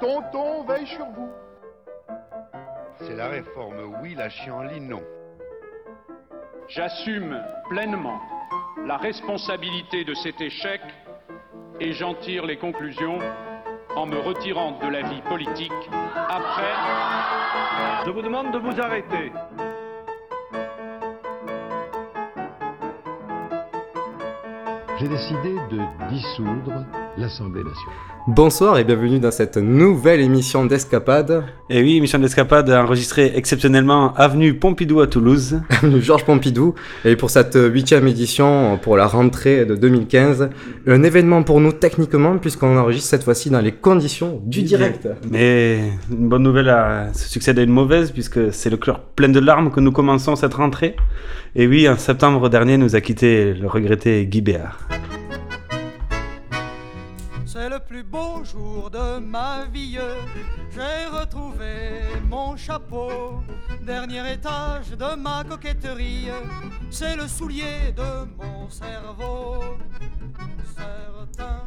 tonton veille sur vous. C'est la réforme oui, la chienlit non. J'assume pleinement la responsabilité de cet échec et j'en tire les conclusions en me retirant de la vie politique après. Je vous demande de vous arrêter. J'ai décidé de dissoudre l'Assemblée nationale. Bonsoir et bienvenue dans cette nouvelle émission d'Escapade. Et oui, émission d'Escapade enregistrée exceptionnellement avenue Pompidou à Toulouse. Avenue Georges Pompidou. Et pour cette huitième édition, pour la rentrée de 2015, un événement pour nous techniquement puisqu'on enregistre cette fois-ci dans les conditions du direct. Mais une bonne nouvelle à, se succède à une mauvaise puisque c'est le cœur plein de larmes que nous commençons cette rentrée. Et oui, en septembre dernier nous a quitté le regretté Guy Béard. Plus beau jour de ma vie. J'ai retrouvé mon chapeau. Dernier étage de ma coquetterie. C'est le soulier de mon cerveau. Certains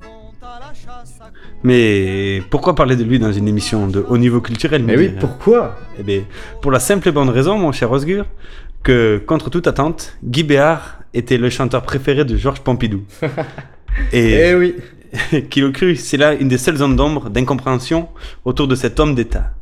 vont à la chasse à... Mais pourquoi parler de lui dans une émission de haut niveau culturel Mais oui, pourquoi? Eh bien, pour la simple et bonne raison, mon cher Osgur, que contre toute attente, Guy Béard était le chanteur préféré de Georges Pompidou. Et, eh oui. qui le cru, c'est là une des seules zones d'ombre d'incompréhension autour de cet homme d'État.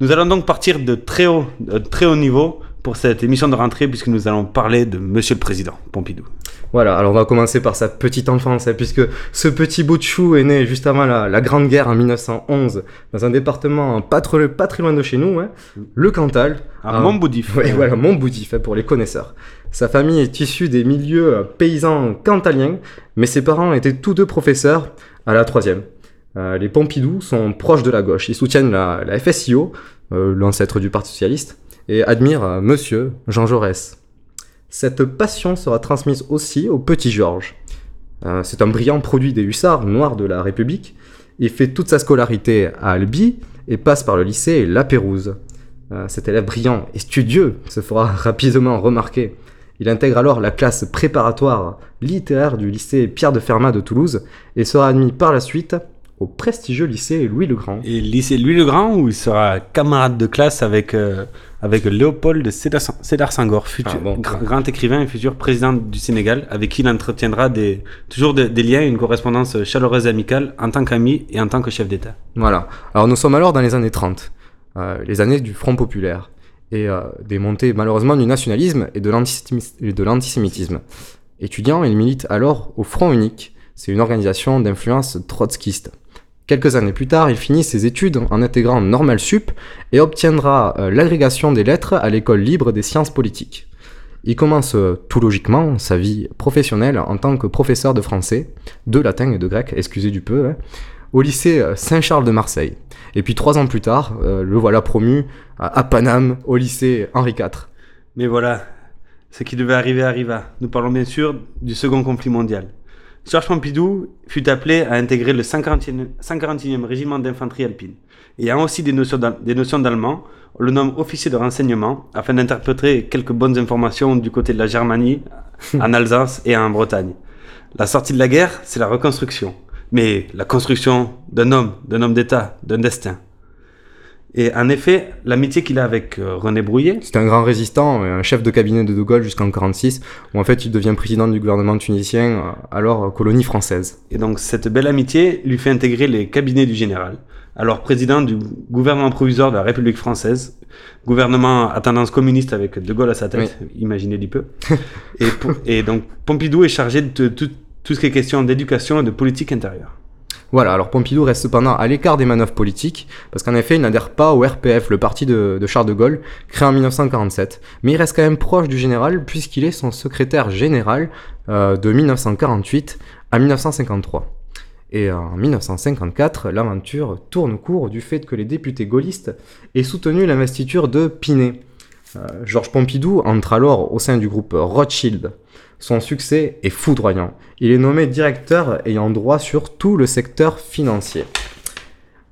Nous allons donc partir de très haut, de très haut niveau pour cette émission de rentrée puisque nous allons parler de Monsieur le Président Pompidou. Voilà, alors on va commencer par sa petite enfance, hein, puisque ce petit bout de chou est né juste avant la, Grande Guerre en 1911, dans un département pas, trop, pas très loin de chez nous, hein, le Cantal. À Montboudif. Oui, voilà, Montboudif, hein, pour les connaisseurs. Sa famille est issue des milieux euh, paysans cantaliens, mais ses parents étaient tous deux professeurs à la troisième. Euh, les Pompidou sont proches de la gauche, ils soutiennent la, FSIO, euh, l'ancêtre du Parti Socialiste, et admirent Monsieur Jean Jaurès. Cette passion sera transmise aussi au petit Georges. C'est un brillant produit des hussards noirs de la République. Il fait toute sa scolarité à Albi et passe par le lycée La Pérouse. Cet élève brillant et studieux se fera rapidement remarquer. Il intègre alors la classe préparatoire littéraire du lycée Pierre de Fermat de Toulouse et sera admis par la suite au prestigieux lycée Louis le Grand. Et lycée Louis le Grand où il sera camarade de classe avec euh, avec Léopold Sédar Senghor, futur, ah, grand, écrivain et futur président du Sénégal, avec qui il entretiendra des, toujours des, liens et une correspondance chaleureuse et amicale en tant qu'ami et en tant que chef d'État. Voilà. Alors nous sommes alors dans les années 30, euh, les années du Front populaire, et euh, des montées malheureusement du nationalisme et de l'antisémitisme. Étudiant, il milite alors au Front unique, c'est une organisation d'influence trotskiste. Quelques années plus tard, il finit ses études en intégrant Normal Sup et obtiendra euh, l'agrégation des lettres à l'école libre des sciences politiques. Il commence euh, tout logiquement sa vie professionnelle en tant que professeur de français, de latin et de grec, excusez du peu, hein, au lycée euh, Saint-Charles de Marseille. Et puis trois ans plus tard, le voilà promu à Paname, au lycée Henri IV. Mais voilà, ce qui devait arriver arriva. Nous parlons bien sûr du second conflit mondial. Georges Pompidou fut appelé à intégrer le 141e régiment d'infanterie alpine. Ayant aussi des notions d'allemand, on le nomme officier de renseignement afin d'interpréter quelques bonnes informations du côté de la Germanie, en Alsace et en Bretagne. La sortie de la guerre, c'est la reconstruction. Mais la construction d'un homme, d'un homme d'État, d'un destin. Et en effet, l'amitié qu'il a avec euh, René Brouillet. C'est un grand résistant, un chef de cabinet de De Gaulle jusqu'en 1946, où en fait il devient président du gouvernement tunisien, euh, alors euh, colonie française. Et donc cette belle amitié lui fait intégrer les cabinets du général, alors président du gouvernement provisoire de la République française, gouvernement à tendance communiste avec De Gaulle à sa tête, imaginez du peu. et, et, donc Pompidou est chargé de tout ce qui est question d'éducation et de politique intérieure. Voilà, alors Pompidou reste cependant à l'écart des manœuvres politiques, parce qu'en effet, il n'adhère pas au RPF, le parti de, Charles de Gaulle, créé en 1947, mais il reste quand même proche du général, puisqu'il est son secrétaire général euh, de 1948 à 1953. Et en 1954, l'aventure tourne court du fait que les députés gaullistes aient soutenu l'investiture de Pinet. Euh, Georges Pompidou entre alors au sein du groupe Rothschild. Son succès est foudroyant. Il est nommé directeur ayant droit sur tout le secteur financier.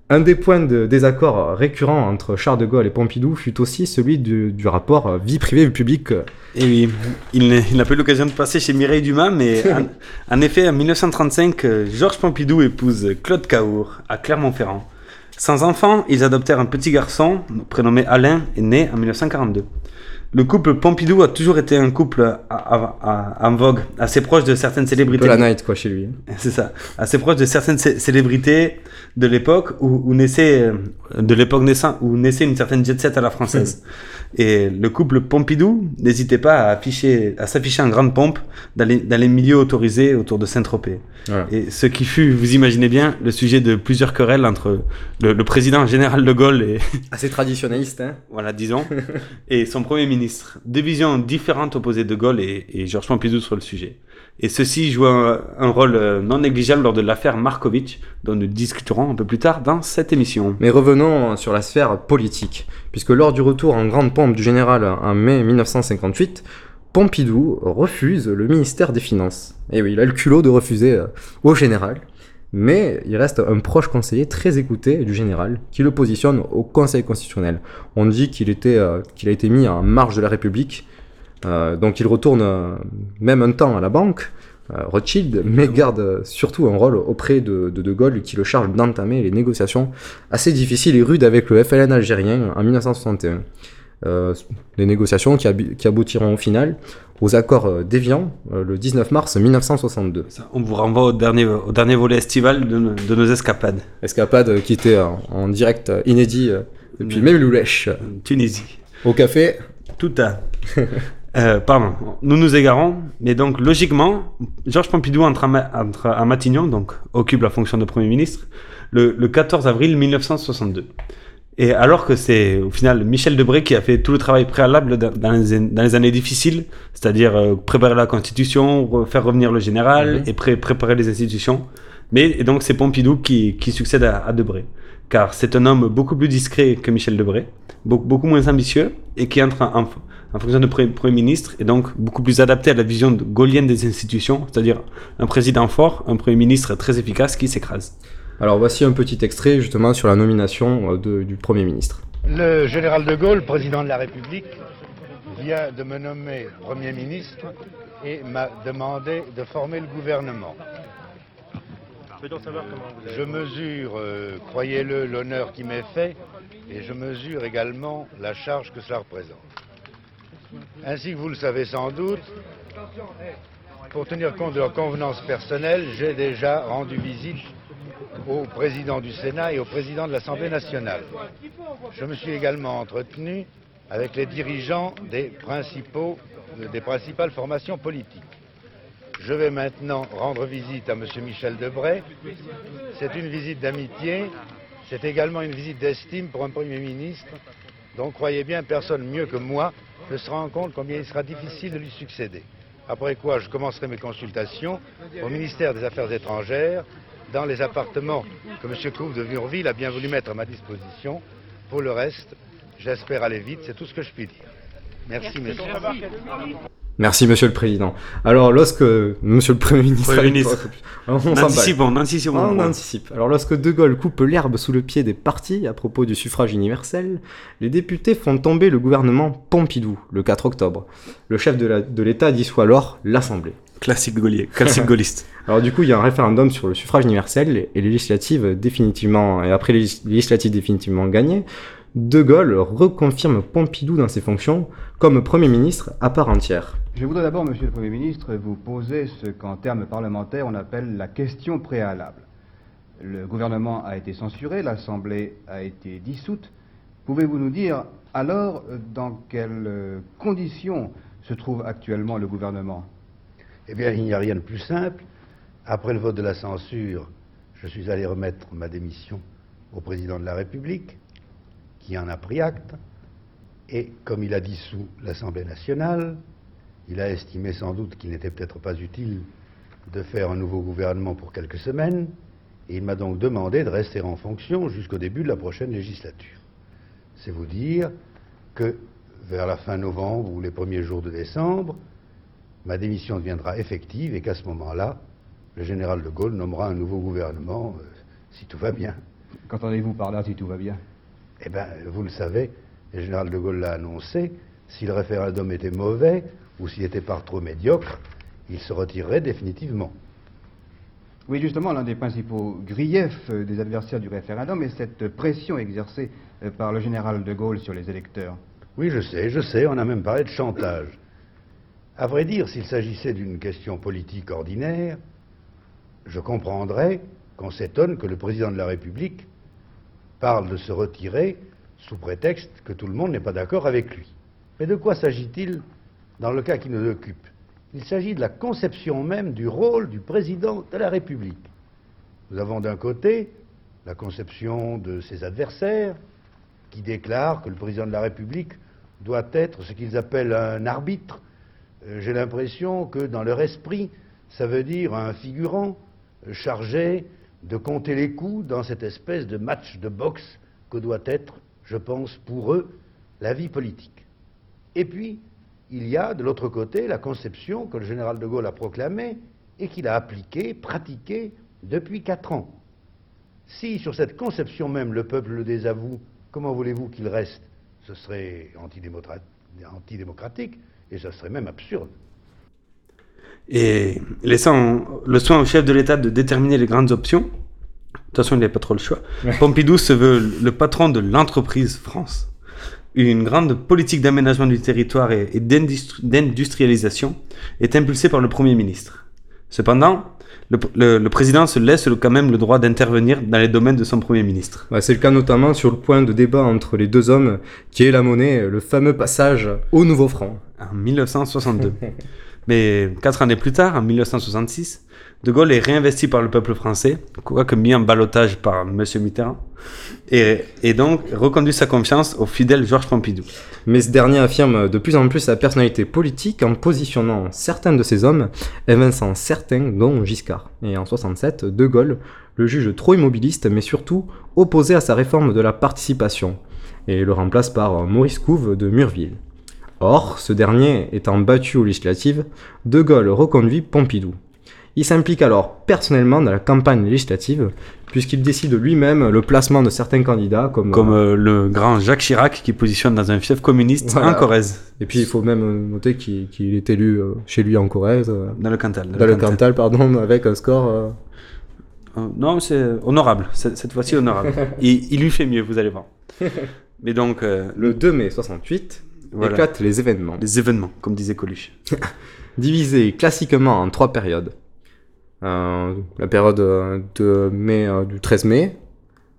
Un des points de désaccord récurrents entre Charles de Gaulle et Pompidou fut aussi celui du, du rapport vie privée-vie publique. Et oui, il, n'a- il n'a pas eu l'occasion de passer chez Mireille Dumas, mais en, en effet, en 1935, euh, Georges Pompidou épouse Claude Caour à Clermont-Ferrand. Sans enfant, ils adoptèrent un petit garçon prénommé Alain et né en 1942. Le couple Pompidou a toujours été un couple à- à- à- en vogue, assez proche de certaines Un célébrités. peu la night quoi chez lui. C'est ça. Assez proche de certaines cé- célébrités de l'époque où, où naissait, euh, de l'époque naissant, où naissait une certaine jet set à la française. Et le couple Pompidou n'hésitait pas à afficher, à s'afficher en grande pompe dans les, dans les milieux autorisés autour de Saint-Tropez. Et ce qui fut, vous imaginez bien, le sujet de plusieurs querelles entre le, le président général de Gaulle et, Assez traditionnaliste, hein voilà, disons, et son premier ministre. Deux visions différentes opposées de Gaulle et, et Georges Pompidou sur le sujet. Et ceci joue un, un rôle euh, non négligeable lors de l'affaire Markovitch, dont nous discuterons un peu plus tard dans cette émission. Mais revenons sur la sphère politique, puisque lors du retour en grande pompe du général en mai 1958, Pompidou refuse le ministère des Finances. Et oui, il a le culot de refuser euh, au général, mais il reste un proche conseiller très écouté du général, qui le positionne au Conseil constitutionnel. On dit qu'il euh, a été mis en marge de la République, euh, donc il retourne euh, même un temps à la banque, euh, Rothschild, mais garde surtout un rôle auprès de de, de Gaulle qui le charge d'entamer les négociations assez difficiles et rudes avec le FLN algérien en 1961. Euh, des négociations qui, aboutiront au final aux accords euh, d'Évian euh, le 19 mars 1962. Ça, On vous renvoie au dernier, au dernier volet estival de, nos- de nos escapades. Escapade euh, qui était en, en direct euh, inédit euh, depuis même euh, Tunisie. Au café, Tout à. Euh, pardon, nous nous égarons, mais donc logiquement, Georges Pompidou entre à, Ma- entre à Matignon, donc occupe la fonction de Premier ministre, le, le 14 avril 1962. Et alors que c'est au final Michel Debré qui a fait tout le travail préalable dans, les, dans les années difficiles, c'est-à-dire euh, préparer la Constitution, re- faire revenir le général Mhm. et pré- préparer les institutions. Mais et donc c'est Pompidou qui, qui succède à, à Debré, car c'est un homme beaucoup plus discret que Michel Debré, beaucoup, beaucoup moins ambitieux et qui entre en, en fonction de pre- Premier ministre et donc beaucoup plus adapté à la vision gaulienne des institutions, c'est-à-dire un président fort, un Premier ministre très efficace qui s'écrase. Alors voici un petit extrait justement sur la nomination euh, de- du Premier ministre. Le général de Gaulle, président de la République, vient de me nommer Premier ministre et m'a demandé de former le gouvernement. Je mesure, euh, croyez-le, l'honneur qui m'est fait et je mesure également la charge que cela représente. Ainsi que vous le savez sans doute, pour tenir compte de leurs convenances personnelles, j'ai déjà rendu visite au président du Sénat et au président de l'Assemblée nationale. Je me suis également entretenu avec les dirigeants des, principales formations politiques. Je vais maintenant rendre visite à M. Michel Debray. C'est une visite d'amitié, c'est également une visite d'estime pour un Premier ministre. Donc croyez bien, personne mieux que moi ne se rend compte combien il sera difficile de lui succéder. Après quoi, je commencerai mes consultations au ministère des Affaires étrangères, dans les appartements que M. Couve de Murville a bien voulu mettre à ma disposition. Pour le reste, j'espère aller vite, c'est tout ce que je puis dire. Merci, messieurs. Merci Monsieur le Président. Alors lorsque Monsieur le Premier ministre, Premier ministre. on s'emballe. Anticipons, anticipons. Ah, on anticipe. Alors lorsque De Gaulle coupe l'herbe sous le pied des partis à propos du suffrage universel, les députés font tomber le gouvernement Pompidou le 4 octobre. Le chef de l'État dissout alors l'Assemblée. Classique gaulier, classique gaulliste. Alors du coup, il y a un référendum sur le suffrage universel et les législatives définitivement et après les légis- législatives définitivement gagnées, De Gaulle reconfirme Pompidou dans ses fonctions comme Premier ministre à part entière. Je voudrais d'abord, Monsieur le Premier ministre, vous poser ce qu'en termes parlementaires on appelle la question préalable. Le gouvernement a été censuré, l'Assemblée a été dissoute. Pouvez-vous nous dire alors dans quelles conditions se trouve actuellement le gouvernement? Eh bien, il n'y a rien de plus simple. Après le vote de la censure, je suis allé remettre ma démission au président de la République, qui en a pris acte. Et comme il a dissous l'Assemblée nationale, il a estimé sans doute qu'il n'était peut-être pas utile de faire un nouveau gouvernement pour quelques semaines. et il m'a donc demandé de rester en fonction jusqu'au début de la prochaine législature. C'est vous dire que vers la fin novembre ou les premiers jours de décembre, ma démission deviendra effective et qu'à ce moment-là, le général de Gaulle nommera un nouveau gouvernement, euh, si tout va bien. Qu'entendez-vous par là si tout va bien? Eh bien, vous le savez, le général de Gaulle l'a annoncé, si le référendum était mauvais ou s'il était par trop médiocre, il se retirerait définitivement. Oui, justement, l'un des principaux griefs euh, des adversaires du référendum est cette pression exercée euh, par le général de Gaulle sur les électeurs. Oui, je sais, je sais, on a même parlé de chantage. À vrai dire, s'il s'agissait d'une question politique ordinaire, je comprendrais qu'on s'étonne que le président de la République parle de se retirer sous prétexte que tout le monde n'est pas d'accord avec lui. Mais de quoi s'agit-il dans le cas qui nous occupe? Il s'agit de la conception même du rôle du président de la République. Nous avons d'un côté la conception de ses adversaires qui déclarent que le président de la République doit être ce qu'ils appellent un arbitre. Euh, J'ai l'impression que dans leur esprit, ça veut dire un figurant chargé de compter les coups dans cette espèce de match de boxe que doit être, je pense, pour eux, la vie politique. Et puis, il y a de l'autre côté la conception que le général de Gaulle a proclamée et qu'il a appliquée, pratiquée depuis quatre ans. Si sur cette conception même le peuple le désavoue, comment voulez-vous qu'il reste? Ce serait antidémocratique et ce serait même absurde. Et laissant le soin au chef de l'État de déterminer les grandes options, de toute façon, il n'a pas trop le choix. Pompidou se veut le patron de l'entreprise France. Une grande politique d'aménagement du territoire et, et d'industrialisation est impulsée par le Premier ministre. Cependant, le, le- le président se laisse quand même le droit d'intervenir dans les domaines de son Premier ministre. C'est le cas notamment sur le point de débat entre les deux hommes, qui est la monnaie, le fameux passage au nouveau franc. En 1962. Mais quatre années plus tard, en 1966, De Gaulle est réinvesti par le peuple français, quoique mis en balotage par M. Mitterrand, et, donc reconduit sa confiance au fidèle Georges Pompidou. Mais ce dernier affirme de plus en plus sa personnalité politique en positionnant certains de ses hommes, évinçant certains, dont Giscard. Et en 67, De Gaulle le juge trop immobiliste, mais surtout opposé à sa réforme de la participation, et le remplace par Maurice Couve de Murville. Or, ce dernier étant battu aux législatives, De Gaulle reconduit Pompidou. Il s'implique alors personnellement dans la campagne législative, puisqu'il décide lui-même le placement de certains candidats comme... Comme euh, le grand Jacques Chirac qui positionne dans un fief communiste Voilà. en Corrèze. Et puis il faut même noter qu'il est élu euh, chez lui en Corrèze. euh, Dans le Cantal. Dans le Cantal, pardon, avec un score... euh, Euh, non, c'est honorable. Cette, fois-ci, honorable. il, il lui fait mieux, vous allez voir. Mais donc. euh, Le 2 mai 68 Voilà. éclatent les événements. Les événements, comme disait Coluche. Divisés classiquement en trois périodes. Euh, la période euh, de mai, euh, du 13 mai,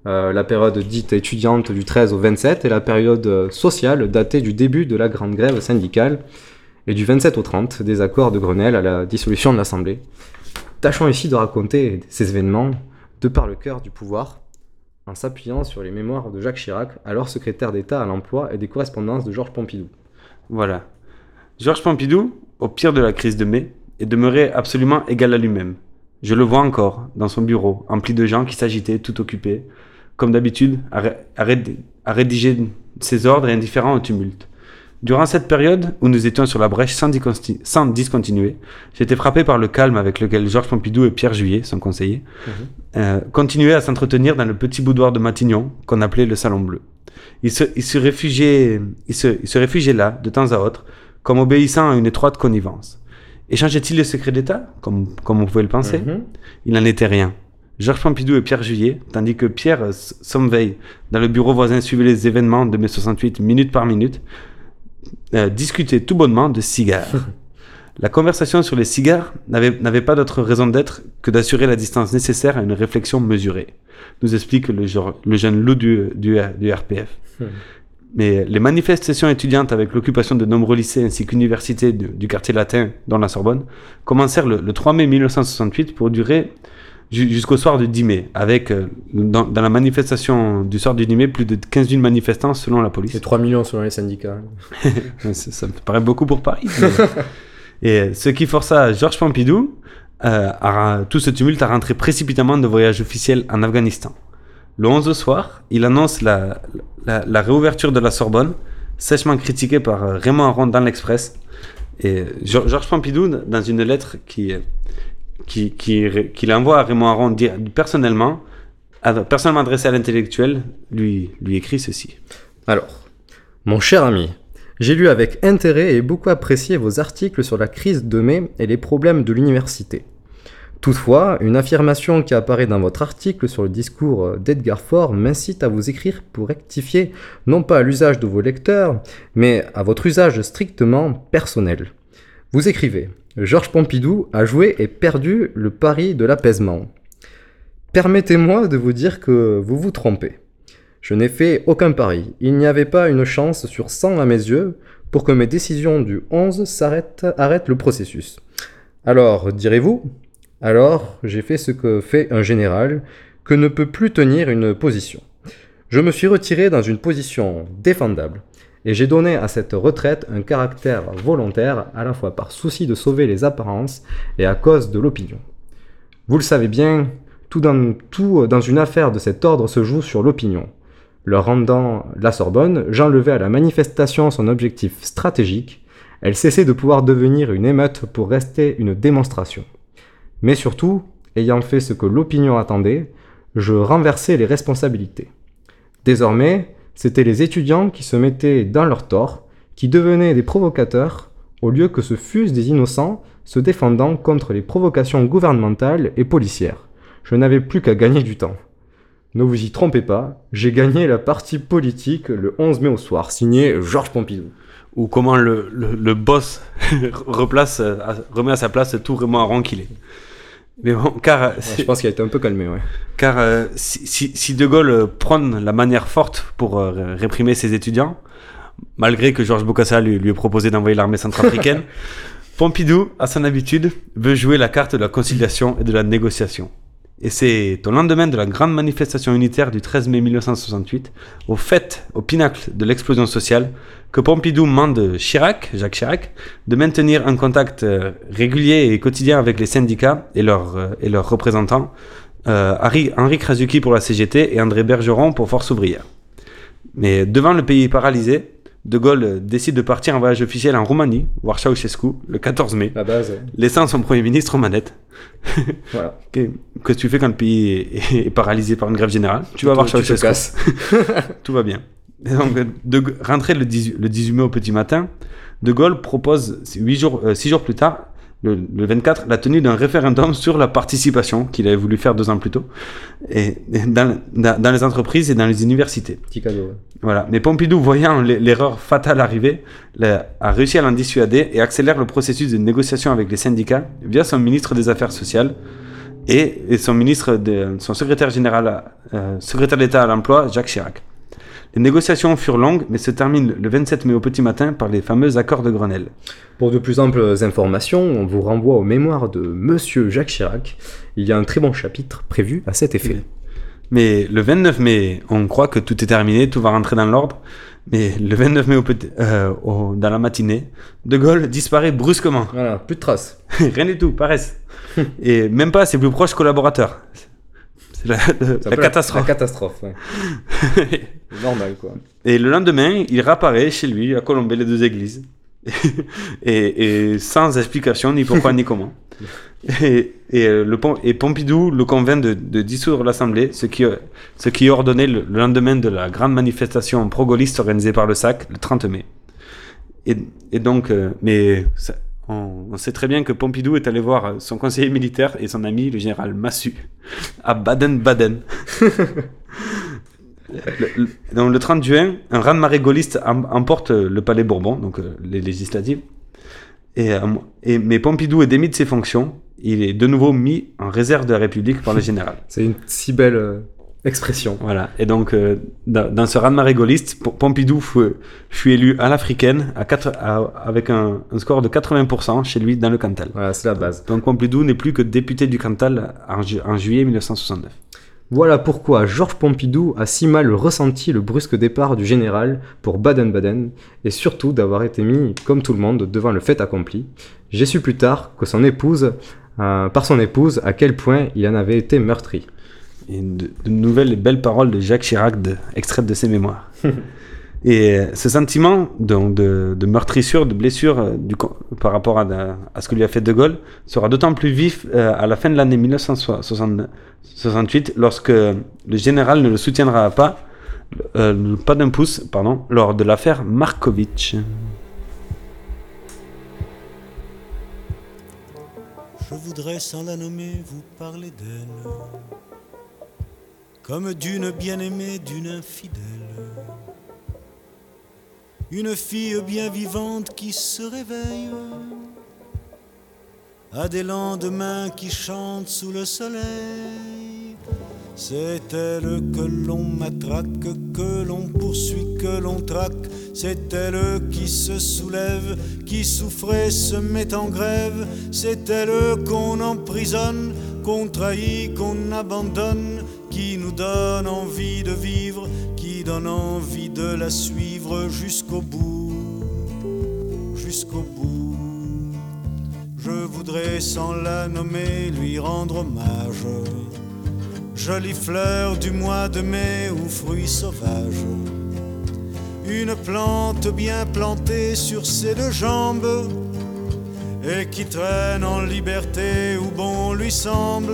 la période dite étudiante du 13 au 27 et la période sociale datée du début de la grande grève syndicale et du 27 au 30 des accords de Grenelle à la dissolution de l'Assemblée. Tâchons ici de raconter ces événements de par le cœur du pouvoir en s'appuyant sur les mémoires de Jacques Chirac, alors secrétaire d'État à l'emploi et des correspondances de Georges Pompidou. Voilà. Georges Pompidou, au pire de la crise de mai, est demeuré absolument égal à lui-même. Je le vois encore, dans son bureau, empli de gens qui s'agitaient, tout occupés, comme d'habitude, à, ré- à ré- à rédiger ses ordres et indifférents au tumulte. Durant cette période où nous étions sur la brèche sans, sans discontinuer, j'étais frappé par le calme avec lequel Georges Pompidou et Pierre Juillet, son conseiller, euh, continuaient à s'entretenir dans le petit boudoir de Matignon qu'on appelait le Salon Bleu. Ils se, ils se réfugiaient, ils se, ils se réfugiaient là, de temps à autre, comme obéissant à une étroite connivence. Échangeait-il le secret d'État, comme, comme on pouvait le penser? Mhm. Il n'en était rien. Georges Pompidou et Pierre Juillet, tandis que Pierre euh, Sommeil, dans le bureau voisin, suivait les événements de mai 68 minute par minute, euh, discutaient tout bonnement de cigares. La conversation sur les cigares n'avait n'avait pas d'autre raison d'être que d'assurer la distance nécessaire à une réflexion mesurée, nous explique le, genre- le jeune loup du, du, du RPF. Mais les manifestations étudiantes avec l'occupation de nombreux lycées ainsi qu'universités du, quartier latin, dont la Sorbonne, commencèrent le, le 3 mai 1968 pour durer ju- jusqu'au soir du 10 mai, avec euh, dans, dans la manifestation du soir du 10 mai plus de 15 000 manifestants selon la police. Et 3 millions selon les syndicats. Ça, ça me paraît beaucoup pour Paris. mais- Et ce qui força Georges Pompidou euh, à- tout ce tumulte à rentrer précipitamment de voyage officiel en Afghanistan. Le 11 au soir, il annonce la, réouverture de la Sorbonne, sèchement critiquée par euh, Raymond Aron dans l'Express. Et Geor- Georges Pompidou, dans une lettre qui, qu'il envoie à Raymond Aron personnellement, personnellement adressé à l'intellectuel, lui, lui écrit ceci. Alors, mon cher ami, j'ai lu avec intérêt et beaucoup apprécié vos articles sur la crise de mai et les problèmes de l'université. Toutefois, une affirmation qui apparaît dans votre article sur le discours d'Edgar Faure m'incite à vous écrire pour rectifier non pas à l'usage de vos lecteurs, mais à votre usage strictement personnel. Vous écrivez Georges Pompidou a joué et perdu le pari de l'apaisement. Permettez-moi de vous dire que vous vous trompez. Je n'ai fait aucun pari. Il n'y avait pas une chance sur 100 à mes yeux pour que mes décisions du 11 s'arrêtent, arrêtent le processus. Alors, direz-vous Alors, j'ai fait ce que fait un général, que ne peut plus tenir une position. Je me suis retiré dans une position défendable, et j'ai donné à cette retraite un caractère volontaire, à la fois par souci de sauver les apparences et à cause de l'opinion. Vous le savez bien, tout dans, dans une affaire de cet ordre se joue sur l'opinion. Leur rendant la Sorbonne, j'enlevais à la manifestation son objectif stratégique, elle cessait de pouvoir devenir une émeute pour rester une démonstration. Mais surtout, ayant fait ce que l'opinion attendait, je renversais les responsabilités. Désormais, c'étaient les étudiants qui se mettaient dans leur tort, qui devenaient des provocateurs, au lieu que ce fussent des innocents se défendant contre les provocations gouvernementales et policières. Je n'avais plus qu'à gagner du temps. Ne vous y trompez pas, j'ai gagné la partie politique le 11 mai au soir, signé Georges Pompidou. Ou comment le, boss remet à sa place tout Raymond Aron qu'il. Mais bon, car, euh, je pense qu'il a été un peu calmé, ouais. car euh, si, si- si De Gaulle euh, prône la manière forte pour euh, ré- réprimer ses étudiants, malgré que Georges Bokassa lui, lui ait proposé d'envoyer l'armée centrafricaine, Pompidou, à son habitude, veut jouer la carte de la conciliation et de la négociation. Et c'est au lendemain de la grande manifestation unitaire du 13 mai 1968, au fait, au pinacle de l'explosion sociale, que Pompidou demande Chirac, Jacques Chirac, de maintenir un contact euh, régulier et quotidien avec les syndicats et leurs, euh, et leurs représentants, euh, Henri, Henri Krasuki pour la CGT et André Bergeron pour Force ouvrière. Mais devant le pays paralysé, De Gaulle décide de partir en voyage officiel en Roumanie, voir Ceausescu, le 14 mai, La base, ouais. laissant son Premier ministre aux manettes. Voilà. Qu'est- Qu'est-ce que tu fais quand le pays est, est paralysé par une grève générale? Tu vas voir Ceausescu. Tout va bien. Donc, de, rentrer le 18, le 18 mai au petit matin, De Gaulle propose 6 jours, euh, six jours plus tard, le, le 24, la tenue d'un référendum sur la participation qu'il avait voulu faire deux ans plus tôt, et, et dans, dans- dans les entreprises et dans les universités. Petit cadeau. ouais. Voilà. Mais Pompidou, voyant l'erreur fatale arriver, l'a- a réussi à l'en dissuader et accélère le processus de négociation avec les syndicats via son ministre des Affaires sociales et, et son ministre, de, son secrétaire général, euh, secrétaire d'État à l'emploi, Jacques Chirac. Les négociations furent longues, mais se terminent le 27 mai au petit matin par les fameux accords de Grenelle. Pour de plus amples informations, on vous renvoie aux mémoires de Monsieur Jacques Chirac. Il y a un très bon chapitre prévu à cet effet. Mais le 29 mai, on croit que tout est terminé, tout va rentrer dans l'ordre. Mais le 29 mai au petit- euh, au- dans la matinée, De Gaulle disparaît brusquement. Voilà, plus de traces. Rien du tout, paresse. Et même pas ses plus proches collaborateurs. C'est la, catastrophe. La catastrophe, ouais. Normal, quoi. Et le lendemain, il réapparaît chez lui à colomber les deux églises. et, et sans explication, ni pourquoi, ni comment. Et, et, euh, le, et Pompidou le convainc de, de dissoudre l'Assemblée, ce qui, ce qui est ordonné le, le lendemain de la grande manifestation pro-gaulliste organisée par le SAC, le 30 mai. Et, et donc, euh, mais ça- on, sait très bien que Pompidou est allé voir son conseiller militaire et son ami, le général Massu, à Baden-Baden. Le- le- donc le 30 juin, un raz-de-marée gaulliste em- emporte le palais Bourbon, donc euh, les législatives. Et, euh, et, mais Pompidou est démis de ses fonctions. Il est de nouveau mis en réserve de la République par le général. C'est une si belle euh, expression. Voilà. Et donc, euh, dans, ce raz-de-marée gaulliste, P- Pompidou fut, fut élu à l'africaine à quatre- à- avec un, un score de 80% chez lui dans le Cantal. Voilà, c'est la base. Donc Pompidou n'est plus que député du Cantal en, ju- en juillet 1969. Voilà pourquoi Georges Pompidou a si mal ressenti le brusque départ du général pour Baden-Baden, et surtout d'avoir été mis, comme tout le monde, devant le fait accompli. J'ai su plus tard que son épouse euh, par son épouse à quel point il en avait été meurtri. Et de, de nouvelles et belles paroles de Jacques Chirac de, extraites de ses mémoires. et euh, ce sentiment donc, de, de meurtrissure, de blessure euh, du, par rapport à, à ce que lui a fait De Gaulle sera d'autant plus vif euh, à la fin de l'année 1968 lorsque le général ne le soutiendra pas, euh, pas d'un pouce, pardon, lors de l'affaire Markovitch. Je voudrais sans la nommer vous parler d'elle, comme d'une bien-aimée, d'une infidèle. Une fille bien vivante qui se réveille, à des lendemains qui chantent sous le soleil. C'est elle que l'on matraque, que l'on poursuit, que l'on traque. C'est elle qui se soulève, qui souffrait, se met en grève. C'est elle qu'on emprisonne, qu'on trahit, qu'on abandonne, qui nous donne envie de vivre, qui donne envie de la suivre jusqu'au bout, jusqu'au bout. Je voudrais sans la nommer lui rendre hommage. Jolie fleur du mois de mai ou fruit sauvage. Une plante bien plantée sur ses deux jambes et qui traîne en liberté où bon lui semble.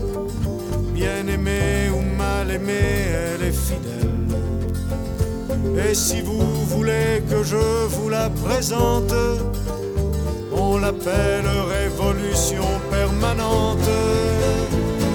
bien aimée ou mal aimée, elle est fidèle. Et si vous voulez que je vous la présente, on l'appelle révolution permanente.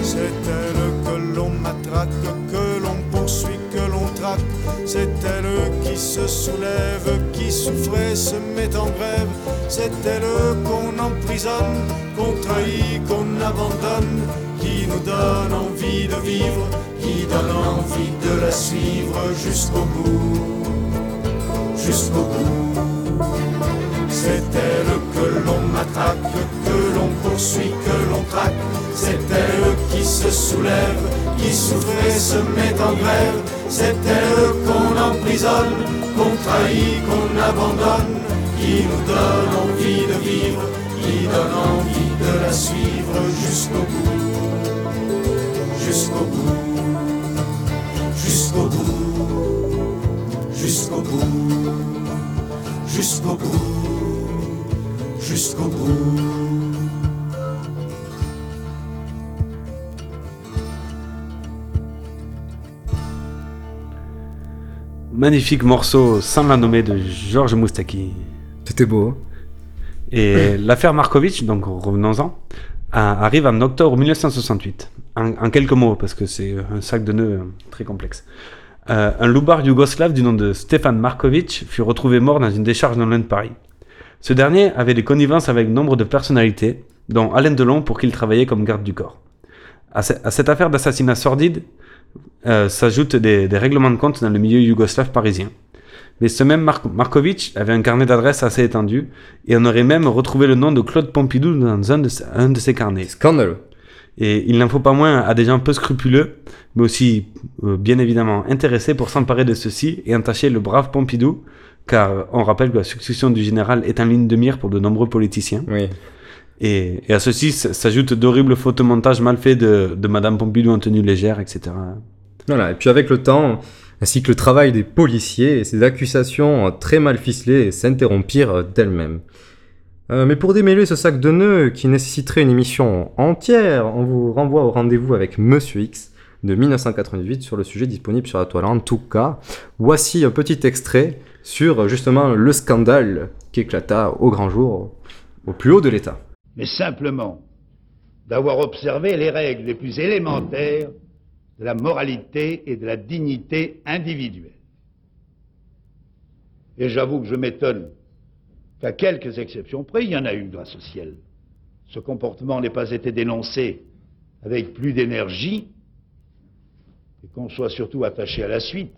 C'est elle que l'on matraque, que l'on poursuit, que l'on traque. C'est elle qui se soulève, qui souffrait, se met en grève. C'est elle qu'on emprisonne, qu'on trahit, qu'on abandonne qui nous donne envie de vivre, qui donne envie de la suivre jusqu'au bout, jusqu'au bout. C'est elle que l'on matraque, que l'on poursuit, que l'on traque. C'est elle qui se soulève, qui souffre et se met en grève. C'est elle qu'on emprisonne, qu'on trahit, qu'on abandonne, qui nous donne envie de vivre, qui donne envie de la suivre jusqu'au bout jusqu'au bout, jusqu'au bout, jusqu'au bout, jusqu'au bout, jusqu'au bout. Magnifique morceau sans la nommer de Georges Moustaki. C'était beau. Et l'affaire Markovitch, donc revenons-en, arrive en octobre 1968. En, quelques mots, parce que c'est un sac de nœuds euh, très complexe. Euh, un loupard yougoslave du nom de Stefan Markovic fut retrouvé mort dans une décharge non loin de Paris. Ce dernier avait des connivences avec nombre de personnalités, dont Alain Delon pour qui il travaillait comme garde du corps. À cette affaire d'assassinat sordide euh, s'ajoutent des, des règlements de compte dans le milieu yougoslave parisien. Mais ce même Mark- Markovic avait un carnet d'adresses assez étendu et on aurait même retrouvé le nom de Claude Pompidou dans un de, ses- un de ses carnets. Scandaleux. Et il n'en faut pas moins à des gens peu scrupuleux, mais aussi euh, bien évidemment intéressés pour s'emparer de ceci et entacher le brave Pompidou, car on rappelle que la succession du général est en ligne de mire pour de nombreux politiciens. Oui. Et, et à ceci s'ajoutent d'horribles photomontages mal faits de, de Madame Pompidou en tenue légère, etc. Voilà, et puis avec le temps, ainsi que le travail des policiers, ces accusations très mal ficelées s'interrompirent d'elles-mêmes. Euh, mais pour démêler ce sac de nœuds qui nécessiterait une émission entière, on vous renvoie au rendez-vous avec Monsieur X de 1988 sur le sujet disponible sur la toile. En tout cas, voici un petit extrait sur justement le scandale qui éclata au grand jour, au plus haut de l'État. mais simplement d'avoir observé les règles les plus élémentaires de la moralité et de la dignité individuelle. Et j'avoue que je m'étonne qu'à quelques exceptions près, il y en a une grâce au ciel. Ce comportement n'ait pas été dénoncé avec plus d'énergie et qu'on soit surtout attaché à la suite.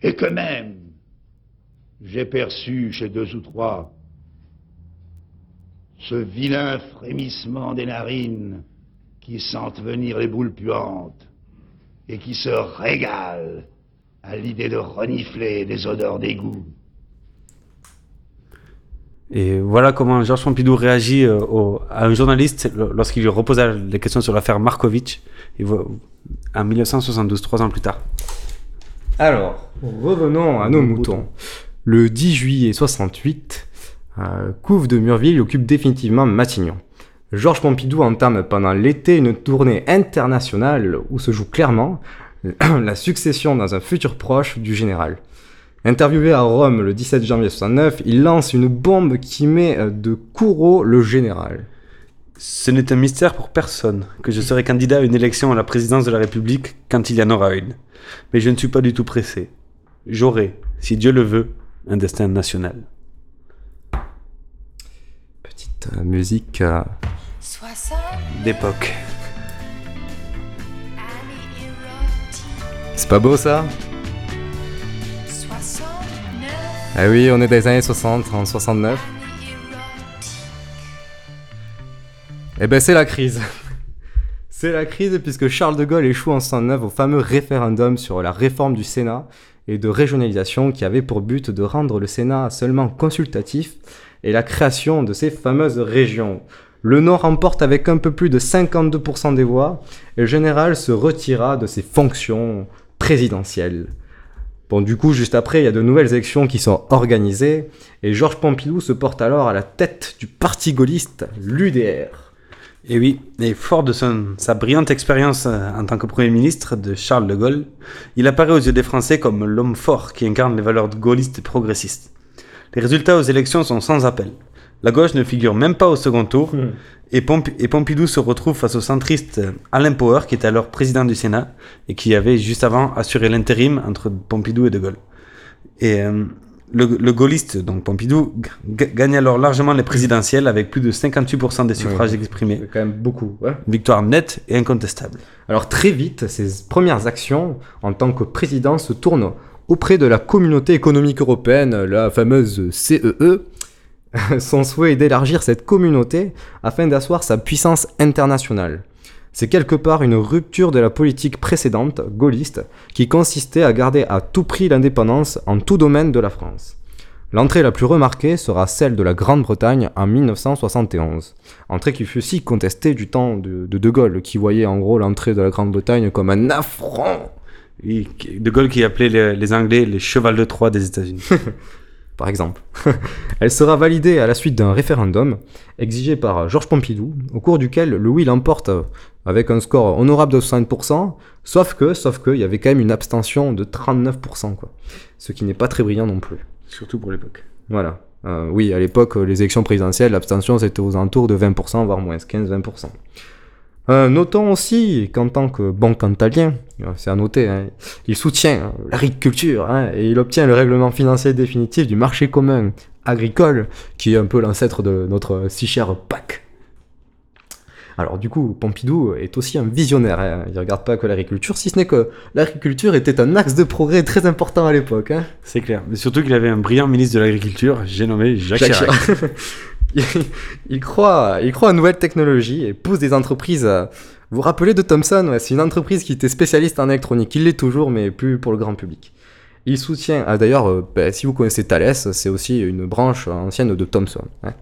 Et que même, j'ai perçu chez deux ou trois ce vilain frémissement des narines qui sentent venir les boules puantes et qui se régalent à l'idée de renifler des odeurs d'égout. Et voilà comment Georges Pompidou réagit euh, au- à un journaliste lorsqu'il lui reposa les questions sur l'affaire Markovitch en 1972, trois ans plus tard. Alors, revenons à nos moutons. Le 10 juillet 68, euh, Couve de Murville occupe définitivement Matignon. Georges Pompidou entame pendant l'été une tournée internationale où se joue clairement la succession dans un futur proche du général. Interviewé à Rome le 17 janvier 69, il lance une bombe qui met euh, de Courreau le général. Ce n'est un mystère pour personne que je serai candidat à une élection à la présidence de la République quand il y en aura une. Mais je ne suis pas du tout pressé. J'aurai, si Dieu le veut, un destin national. Petite euh, musique euh, D'époque. C'est pas beau ça? Ah oui, on est dans les années 60, en 69. Eh ben c'est la crise. c'est la crise puisque Charles de Gaulle échoue en 69 au fameux référendum sur la réforme du Sénat et de régionalisation qui avait pour but de rendre le Sénat seulement consultatif et la création de ces fameuses régions. Le Nord remporte avec un peu plus de 52% des voix et le général se retira de ses fonctions présidentielles. Bon, du coup, juste après, il y a de nouvelles élections qui sont organisées et Georges Pompidou se porte alors à la tête du parti gaulliste, l'UDR. Et oui, et fort de sa brillante expérience euh, en tant que Premier ministre de Charles de Gaulle, il apparaît aux yeux des Français comme l'homme fort qui incarne les valeurs gaullistes et progressistes. Les résultats aux élections sont sans appel. La gauche ne figure même pas au second tour, et, Pomp- et Pompidou se retrouve face au centriste euh, Alain Power, qui était alors président du Sénat, et qui avait juste avant assuré l'intérim entre Pompidou et De Gaulle. Et euh, le, le gaulliste, donc Pompidou, gagne alors largement les présidentielles avec plus de 58% des suffrages Ouais, exprimés. C'est quand même beaucoup. ouais. Victoire nette et incontestable. Alors très vite, ses premières actions en tant que président se tournent auprès de la communauté économique européenne, la fameuse CEE. Son souhait est d'élargir cette communauté afin d'asseoir sa puissance internationale. C'est quelque part une rupture de la politique précédente, gaulliste, qui consistait à garder à tout prix l'indépendance en tout domaine de la France. L'entrée la plus remarquée sera celle de la Grande-Bretagne en 1971, entrée qui fut si contestée du temps de De, de Gaulle, qui voyait en gros l'entrée de la Grande-Bretagne comme un affront. De Gaulle qui appelait les, les Anglais les chevals de Troie des États-Unis. par exemple. Elle sera validée à la suite d'un référendum exigé par Georges Pompidou, au cours duquel le oui l'emporte avec un score honorable de 60%, sauf que, sauf que, il y avait quand même une abstention de 39%, quoi. Ce qui n'est pas très brillant non plus. Surtout pour l'époque. Voilà. Euh, oui, à l'époque, les élections présidentielles, l'abstention c'était aux alentours de 20%, voire moins 15-20%. Euh, notons aussi qu'en tant que bon cantalien, euh, c'est à noter, hein, il soutient euh, l'agriculture hein, et il obtient le règlement financier définitif du marché commun agricole, qui est un peu l'ancêtre de notre si cher PAC. Alors du coup, Pompidou est aussi un visionnaire, hein, il regarde pas que l'agriculture, si ce n'est que l'agriculture était un axe de progrès très important à l'époque. C'est clair. Mais surtout qu'il avait un brillant ministre de l'Agriculture, j'ai nommé Jacques, Jacques Chirac. Il, croit, il croit en nouvelles technologies et pousse des entreprises. Vous vous rappelez de Thomson C'est une entreprise qui était spécialiste en électronique. Il l'est toujours, mais plus pour le grand public. Il soutient, ah, d'ailleurs, euh, bah, si vous connaissez Thales, c'est aussi une branche ancienne de Thomson. hein.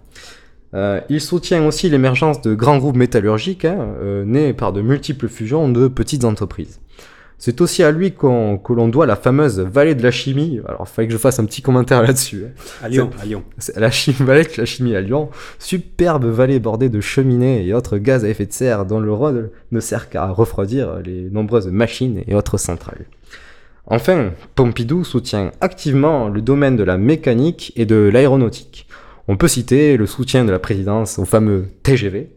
Euh, il soutient aussi l'émergence de grands groupes métallurgiques, hein, euh, nés par de multiples fusions de petites entreprises. C'est aussi à lui qu'on- que l'on doit la fameuse vallée de la chimie. Alors, il fallait que je fasse un petit commentaire là-dessus. hein. À Lyon, C'est- à Lyon. c'est la chimie, vallée de la chimie à Lyon. Superbe vallée bordée de cheminées et autres gaz à effet de serre dont le rôle ne sert qu'à refroidir les nombreuses machines et autres centrales. Enfin, Pompidou soutient activement le domaine de la mécanique et de l'aéronautique. On peut citer le soutien de la présidence au fameux TGV,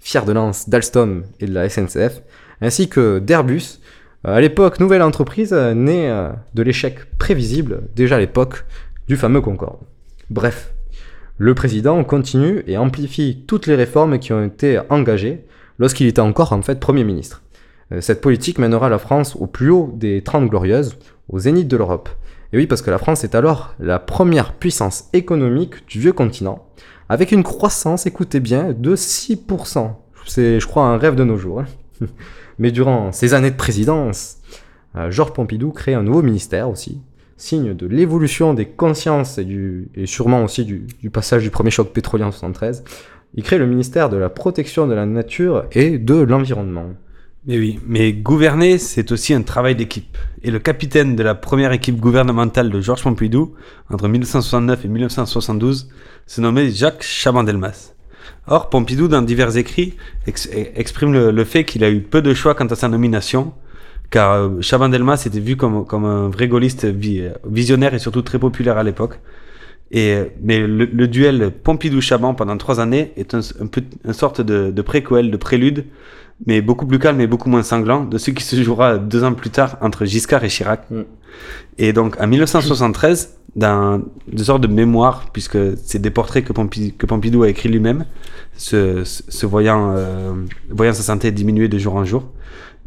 fier de lance d'Alstom et de la SNCF, ainsi que d'Airbus, à l'époque nouvelle entreprise euh, née euh, de l'échec prévisible déjà à l'époque du fameux Concorde. Bref, le président continue et amplifie toutes les réformes qui ont été engagées, lorsqu'il était encore en fait Premier ministre. Euh, Cette politique mènera la France au plus haut des 30 glorieuses, au zénith de l'Europe. Et oui, parce que la France est alors la première puissance économique du vieux continent, avec une croissance, écoutez bien, de 6%. C'est, je crois, un rêve de nos jours. hein. Mais durant ces années de présidence, euh, Georges Pompidou crée un nouveau ministère aussi, signe de l'évolution des consciences et, du, et sûrement aussi du, du passage du premier choc pétrolier en 73. Il crée le ministère de la protection de la nature et de l'environnement. Mais oui, mais gouverner, c'est aussi un travail d'équipe. Et le capitaine de la première équipe gouvernementale de Georges Pompidou, entre 1969 et 1972, se nommait Jacques Chaban-Delmas. Or, Pompidou, dans divers écrits, ex- exprime le, le fait qu'il a eu peu de choix quant à sa nomination, car euh, Chaban-Delmas était vu comme, comme un vrai gaulliste vi- visionnaire et surtout très populaire à l'époque. Et, euh, mais le, le duel Pompidou-Chaban pendant trois années est un, un peu, une sorte de, de préquel, de prélude, mais beaucoup plus calme et beaucoup moins sanglant de ce qui se jouera deux ans plus tard entre Giscard et Chirac. Et donc en 1973, dans une sorte de mémoire, puisque c'est des portraits que Pompidou, que Pompidou a écrit lui-même, se, voyant, euh, voyant sa santé diminuer de jour en jour,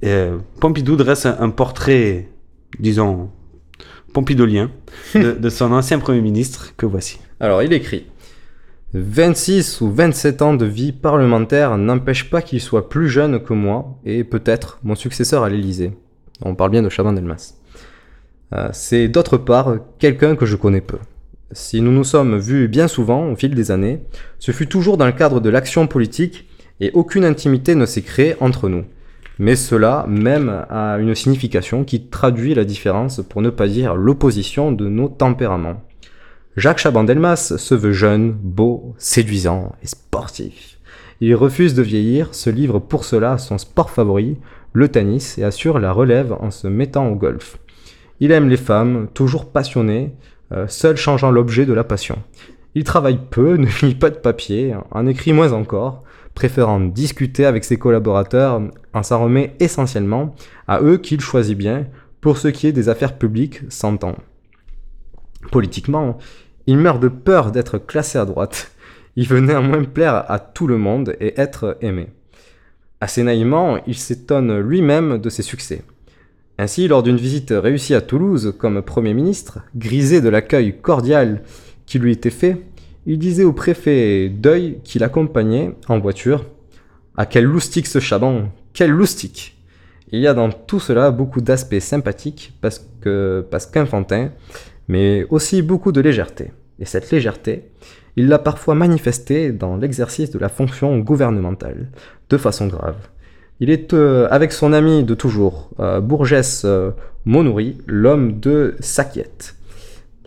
et, euh, Pompidou dresse un, un portrait, disons, pompidolien, de, de son ancien Premier ministre, que voici. Alors, il écrit 26 ou 27 ans de vie parlementaire n'empêchent pas qu'il soit plus jeune que moi et peut-être mon successeur à l'Élysée. On parle bien de Chaban-Delmas. Euh, C'est d'autre part quelqu'un que je connais peu. Si nous nous sommes vus bien souvent au fil des années, ce fut toujours dans le cadre de l'action politique et aucune intimité ne s'est créée entre nous. Mais cela même a une signification qui traduit la différence, pour ne pas dire l'opposition de nos tempéraments. Jacques Chaban-Delmas se veut jeune, beau, séduisant et sportif. Il refuse de vieillir, se livre pour cela à son sport favori, le tennis, et assure la relève en se mettant au golf. Il aime les femmes, toujours passionné, euh, seul changeant l'objet de la passion. Il travaille peu, ne lit pas de papier, en écrit moins encore, préférant discuter avec ses collaborateurs en s'en remet essentiellement à eux qu'il choisit bien pour ce qui est des affaires publiques s'entend. Politiquement, il meurt de peur d'être classé à droite. Il veut néanmoins plaire à tout le monde et être aimé. Assez naïvement, il s'étonne lui-même de ses succès. Ainsi, lors d'une visite réussie à Toulouse comme Premier ministre, grisé de l'accueil cordial qui lui était fait, il disait au préfet Deuil qui l'accompagnait en voiture Ah, quel loustique ce chaban Quel loustique Il y a dans tout cela beaucoup d'aspects sympathiques parce que parce qu'enfantin, mais aussi beaucoup de légèreté. Et cette légèreté, il l'a parfois manifestée dans l'exercice de la fonction gouvernementale, de façon grave. Il est euh, avec son ami de toujours, euh, Bourgès euh, Monoury, l'homme de Sakiet.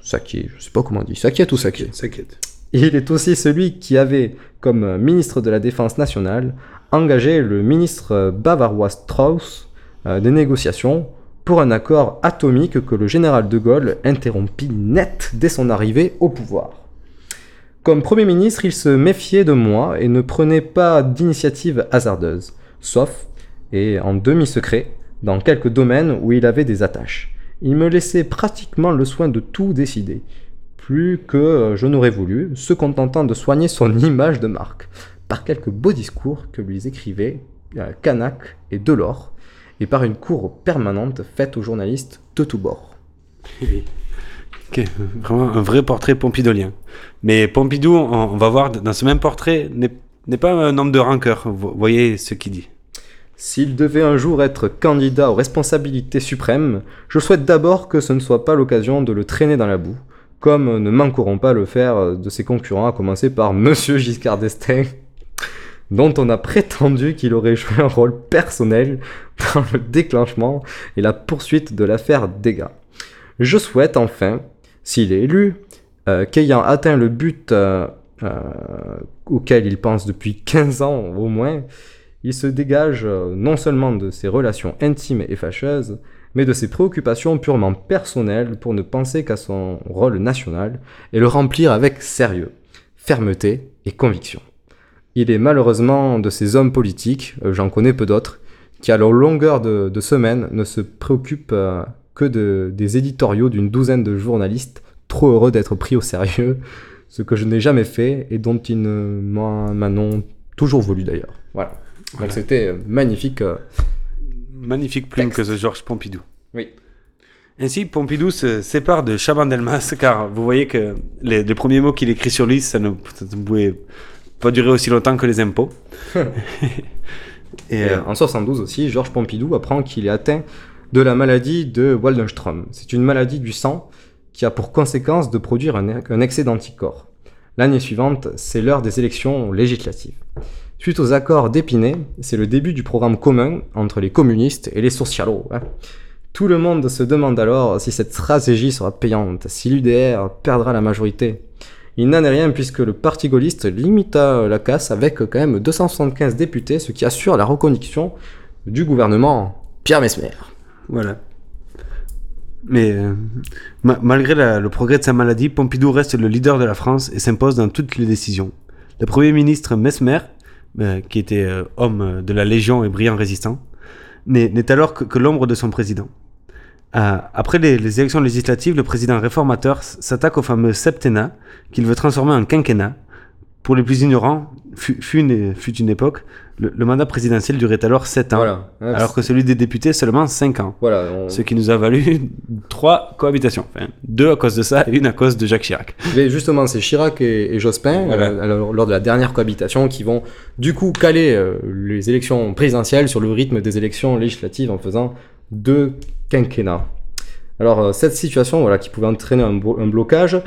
Sakiet, je sais pas comment on dit, Sakiet ou Sakiet? Sakiet. Il est aussi celui qui avait, comme ministre de la Défense nationale, engagé le ministre bavarois Strauss euh, des négociations pour un accord atomique que le général de Gaulle interrompit net dès son arrivée au pouvoir. Comme Premier ministre, il se méfiait de moi et ne prenait pas d'initiative hasardeuse, sauf, et en demi-secret, dans quelques domaines où il avait des attaches. Il me laissait pratiquement le soin de tout décider, plus que euh, je n'aurais voulu, se contentant de soigner son image de marque, par quelques beaux discours que lui écrivaient euh, Canac et Delors, et par une cour permanente faite aux journalistes de tous bords. Ok, Vraiment un vrai portrait pompidolien. Mais Pompidou, on, va voir dans ce même portrait, n'est pas un homme de rancœur. Vous voyez ce qu'il dit. S'il devait un jour être candidat aux responsabilités suprêmes, je souhaite d'abord que ce ne soit pas l'occasion de le traîner dans la boue, comme ne manqueront pas le faire de ses concurrents, à commencer par Monsieur Giscard d'Estaing, dont on a prétendu qu'il aurait joué un rôle personnel dans le déclenchement et la poursuite de l'affaire Dégâts. Je souhaite enfin, s'il est élu, euh, qu'ayant atteint le but euh, euh, auquel il pense depuis 15 ans au moins, il se dégage euh, non seulement de ses relations intimes et fâcheuses, mais de ses préoccupations purement personnelles pour ne penser qu'à son rôle national et le remplir avec sérieux, fermeté et conviction. Il est malheureusement de ces hommes politiques, euh, j'en connais peu d'autres, qui à leur longueur de, semaine ne se préoccupent euh, que de, des éditoriaux d'une douzaine de journalistes trop heureux d'être pris au sérieux, ce que je n'ai jamais fait et dont ils m'en ont toujours voulu d'ailleurs. Voilà. Donc c'était euh, magnifique. euh, Magnifique plume que ce Georges Pompidou. Oui. Ainsi, Pompidou se sépare de Chaban-Delmas, car vous voyez que les, les premiers mots qu'il écrit sur lui, ça ne, ça ne pouvait pas durer aussi longtemps que les impôts. Et Et, euh, en 72 aussi, Georges Pompidou apprend qu'il est atteint de la maladie de Waldenstrom. C'est une maladie du sang qui a pour conséquence de produire un, un excès d'anticorps. L'année suivante, c'est l'heure des élections législatives. Suite aux accords d'Épinay, c'est le début du programme commun entre les communistes et les socialos. hein. Tout le monde se demande alors si cette stratégie sera payante, si l'UDR perdra la majorité. Il n'en est rien puisque le parti gaulliste limita la casse avec quand même 275 députés, ce qui assure la reconduction du gouvernement Pierre Mesmer. Voilà. Mais euh, ma- malgré le progrès de sa maladie, Pompidou reste le leader de la France et s'impose dans toutes les décisions. Le Premier ministre Mesmer, euh, qui était euh, homme euh, de la Légion et brillant résistant, n'est alors que, l'ombre de son président. Après les, élections législatives, le président réformateur s'attaque au fameux septennat qu'il veut transformer en quinquennat. Pour les plus ignorants, fut une, fut une époque, le, le mandat présidentiel durait alors 7 ans, Voilà. Alors que celui des députés seulement 5 ans. Voilà, on- Ce qui nous a valu trois cohabitations. Enfin, deux à cause de ça et une à cause de Jacques Chirac. Mais justement, c'est Chirac et, et Jospin, Voilà. euh, lors de la dernière cohabitation, qui vont du coup caler euh, les élections présidentielles sur le rythme des élections législatives en faisant deux quinquennats. Alors, euh, cette situation, voilà, qui pouvait entraîner un, blo- un blocage,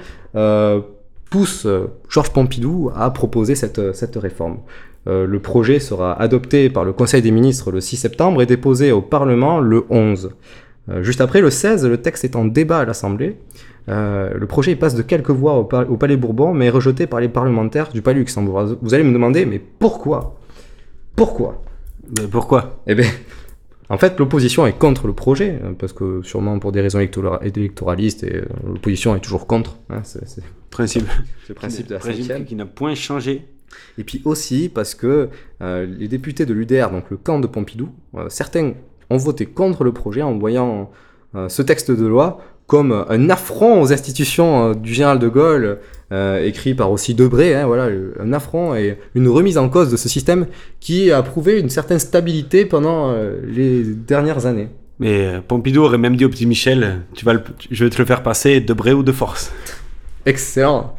pousse Georges Pompidou à proposer cette, cette réforme. Euh, le projet sera adopté par le Conseil des ministres le 6 septembre et déposé au Parlement le 11. Euh, juste après, le 16, le texte est en débat à l'Assemblée. Euh, le projet passe de quelques voix au, Palais Bourbon, mais est rejeté par les parlementaires du Palais Luxembourg. Vous allez me demander, mais pourquoi? Pourquoi? Mais pourquoi? Eh bien, en fait, l'opposition est contre le projet, euh, parce que sûrement pour des raisons électora- électoralistes, et l'opposition est toujours contre. hein, c'est Principe. le principe de la qui n'a point changé. Et puis aussi parce que euh, les députés de l'UDR, donc le camp de Pompidou, euh, certains ont voté contre le projet en voyant euh, ce texte de loi comme un affront aux institutions du général de Gaulle, écrit par aussi Debré, hein, voilà, un affront et une remise en cause de ce système qui a prouvé une certaine stabilité pendant les dernières années. Mais Pompidou aurait même dit au petit Michel tu vas le- Je vais te le faire passer de bré ou de force. Excellent.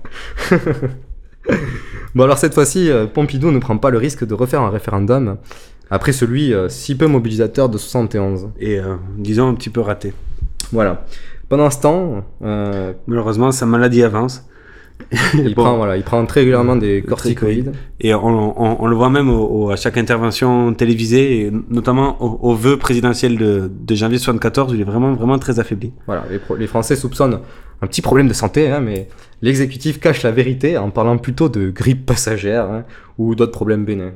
bon alors cette fois-ci, euh, Pompidou ne prend pas le risque de refaire un référendum après celui euh, si peu mobilisateur de 71. Et euh, disons un petit peu raté. Voilà. Pendant ce temps, euh, Malheureusement, sa maladie avance. il, Bon. prend, voilà, il prend très régulièrement des corticoïdes. Et on, on- on le voit même au- au- à chaque intervention télévisée, et notamment au, au vœu présidentiel de, de janvier 74, où il est vraiment, vraiment très affaibli. Voilà, les, Français soupçonnent un petit problème de santé, hein, mais l'exécutif cache la vérité en parlant plutôt de grippe passagère hein, ou d'autres problèmes bénins.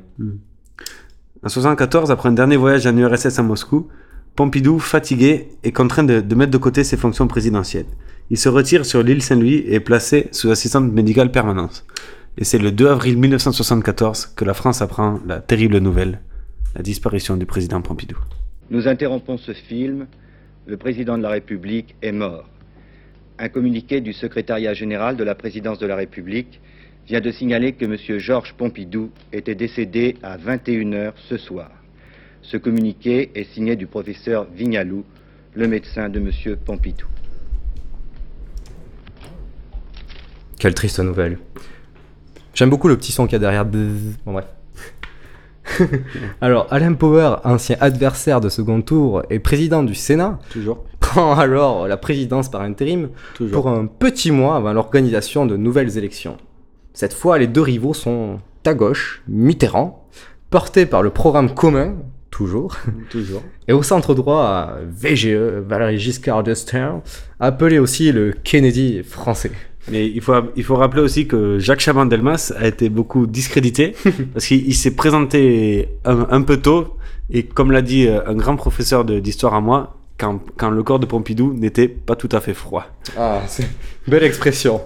En 74, après un dernier voyage en URSS à Moscou, Pompidou, fatigué, est contraint de, de mettre de côté ses fonctions présidentielles. Il se retire sur l'île Saint-Louis et est placé sous assistante médicale permanente. Et c'est le 2 avril 1974 que la France apprend la terrible nouvelle, la disparition du président Pompidou. Nous interrompons ce film. Le président de la République est mort. Un communiqué du secrétariat général de la présidence de la République vient de signaler que M. Georges Pompidou était décédé à 21h ce soir. Ce communiqué est signé du professeur Vignalou, le médecin de M. Pompidou. Quelle triste nouvelle. J'aime beaucoup le petit son qu'il y a derrière. Bon, bref. Alors, Alain Power, ancien adversaire de second tour et président du Sénat, Toujours. prend alors la présidence par intérim Toujours. pour un petit mois avant l'organisation de nouvelles élections. Cette fois, les deux rivaux sont à gauche, Mitterrand, porté par le programme commun, toujours, Toujours. et au centre droit, VGE, Valéry Giscard d'Estaing, appelé aussi le Kennedy français. Mais il faut, il faut rappeler aussi que Jacques Chaban-Delmas a été beaucoup discrédité parce qu'il il s'est présenté un, un peu tôt et comme l'a dit euh, un grand professeur d'histoire à moi, quand, quand le corps de Pompidou n'était pas tout à fait froid. Ah, c'est belle expression.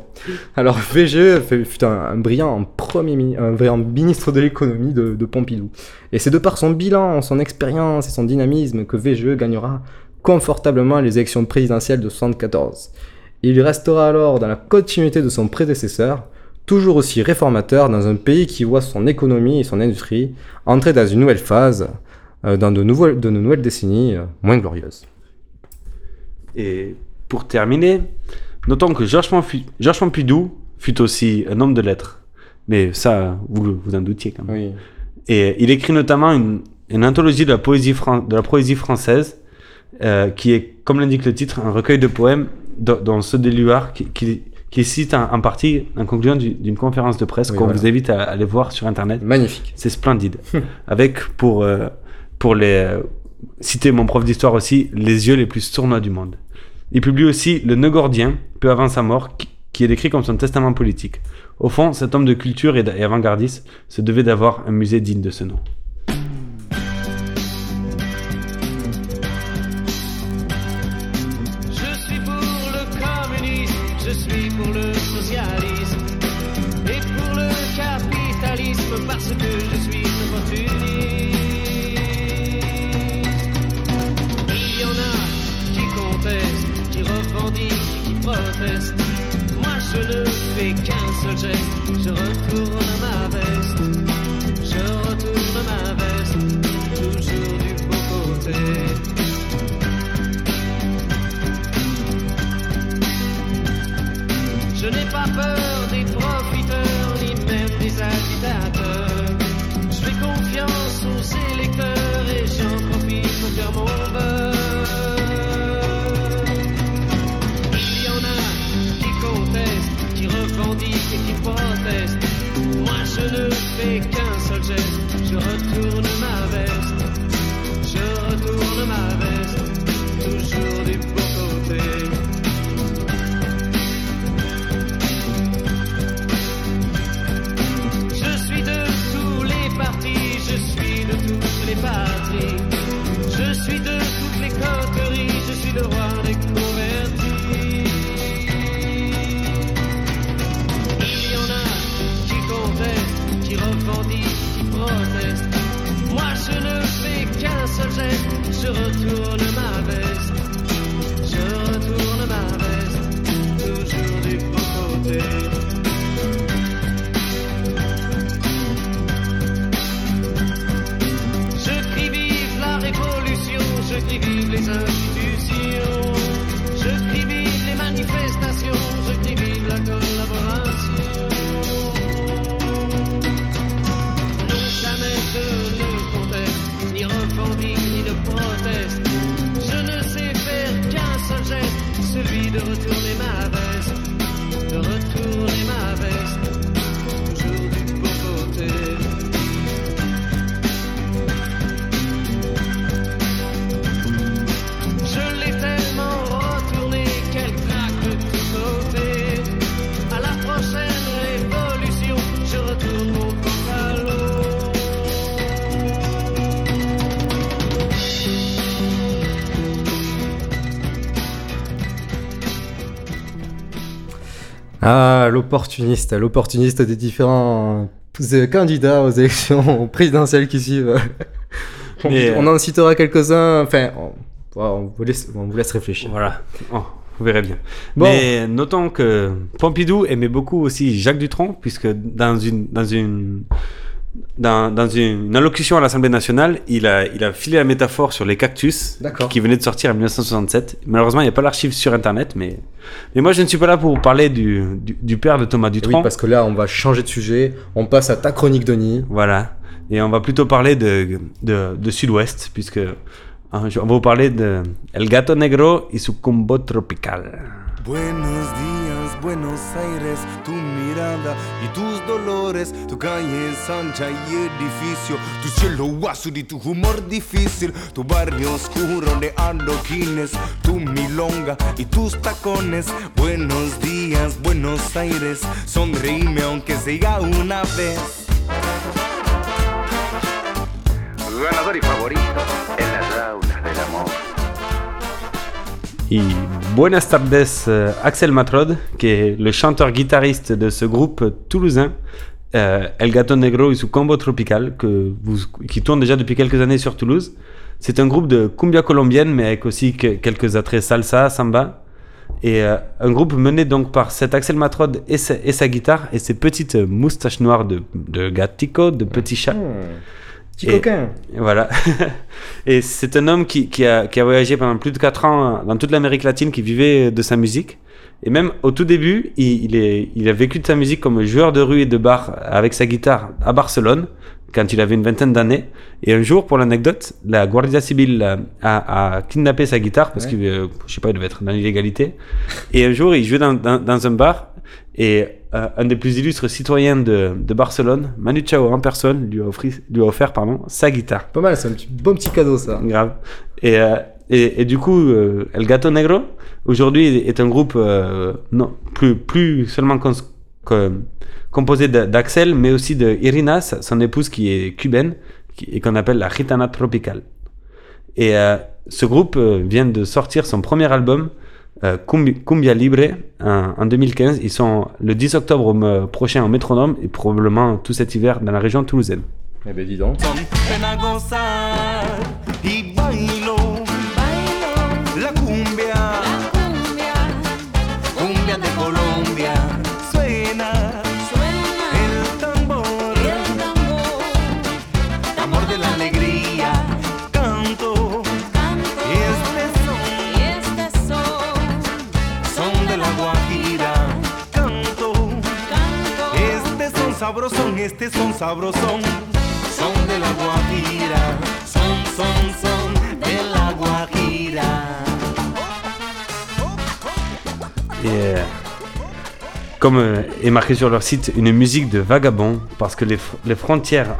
Alors, VGE fut un, un brillant premier un brillant ministre de l'économie de, de Pompidou. Et c'est de par son bilan, son expérience et son dynamisme que VGE gagnera confortablement les élections présidentielles de 74. Il restera alors dans la continuité de son prédécesseur, toujours aussi réformateur dans un pays qui voit son économie et son industrie entrer dans une nouvelle phase, euh, dans de, nouvelles, de nouvelles décennies euh, moins glorieuses. Et pour terminer, notons que Georges Pompidou, fut aussi un homme de lettres. Mais ça, vous vous en doutiez quand même. Et il écrit notamment une, une anthologie de la poésie, fran- de la poésie française, euh, qui est, comme l'indique le titre, un recueil de poèmes dans ceux d'Éluard, qui, qui, qui cite en, en partie en conclusion du- d'une conférence de presse Oui, qu'on voilà. vous invite à aller voir sur Internet. Magnifique. C'est splendide. Avec, pour, euh, pour les, euh, citer mon prof d'histoire aussi, les yeux les plus sournois du monde. Il publie aussi Le Nœud Gordien, peu avant sa mort, qui, qui est décrit comme son testament politique. Au fond, cet homme de culture et avant-gardiste se devait d'avoir un musée digne de ce nom. Moi je ne fais qu'un seul geste, je retourne ma veste, je retourne ma veste, toujours du beau côté. Je n'ai pas peur des profiteurs, ni même des agitateurs. Je fais confiance aux électeurs et j'en profite pour faire mon beurre. Ne L'opportuniste, l'opportuniste des différents euh, candidats aux élections présidentielles qui suivent. on, Mais, on en citera quelques-uns, enfin, on, on vous laisse, on vous laisse réfléchir. Voilà, Oh, vous verrez bien. Bon. Mais notons que Pompidou aimait beaucoup aussi Jacques Dutronc, puisque dans une, dans une, dans, dans une, une allocution à l'Assemblée nationale, il a, il a filé la métaphore sur les cactus qui venait de sortir en 1967. Malheureusement, il n'y a pas l'archive sur Internet, mais, mais moi je ne suis pas là pour vous parler du, du, du père de Thomas Dutronc. Oui, parce que là, on va changer de sujet. On passe à ta chronique, Denis. Voilà. Et on va plutôt parler de, de, de Sud-Ouest, puisque hein, je- on va vous parler de El Gato Negro y su combo tropical. Buenos días, Buenos Aires, tu mirada y tus dolores, tu calle es ancha y edificio, tu cielo azul y tu humor difícil, tu barrio oscuro de adoquines, tu milonga y tus tacones. Buenos días, Buenos Aires, sonreíme aunque sea una vez. Ganador y favorito en amor. Y buenas tardes, euh, Axel Matrod, qui est le chanteur-guitariste de ce groupe toulousain, euh, El Gato Negro y su combo tropical, qui tourne déjà depuis quelques années sur Toulouse. C'est un groupe de cumbia colombienne, mais avec aussi que- quelques attraits salsa, samba. Et euh, un groupe mené donc par cet Axel Matrod et sa, et guitare et ses petites moustaches noires de, de gatico, de petit chat. Petit Et- coquin. et Voilà. et c'est un homme qui, qui a, qui a voyagé pendant plus de 4 ans dans toute l'Amérique latine, qui vivait de sa musique. Et même au tout début, il, il est, il a vécu de sa musique comme joueur de rue et de bar avec sa guitare à Barcelone, quand il avait une vingtaine d'années. Et un jour, pour l'anecdote, la Guardia Civil a, kidnappé sa guitare parce Ouais. qu'il, euh, je sais pas, il devait être dans l'illégalité. Et un jour, il jouait dans, dans- dans un bar et euh, un des plus illustres citoyens de, de Barcelone, Manu Chao en personne, lui a, offri, lui a offert pardon, sa guitare. Pas mal, c'est un petit, bon petit cadeau ça. Grave. Et, euh, et, et du coup, euh, El Gato Negro, aujourd'hui, est un groupe non, plus, plus seulement cons- que- composé d'Axel, mais aussi de Irina, son épouse qui est cubaine, qui- et qu'on appelle la Gitana Tropical. Et ce groupe vient de sortir son premier album, euh, Cumbi- Cumbia Libre, en, en 2015. Ils sont le 10 octobre prochain au Métronome et probablement tout cet hiver dans la région toulousaine. Eh ben dis donc. Sabrosón, este son sabrosón, son de la Guajira, son, son, son de la Guajira. Et euh, comme euh, est marqué sur leur site, une musique de vagabond, parce que les, fr- les frontières,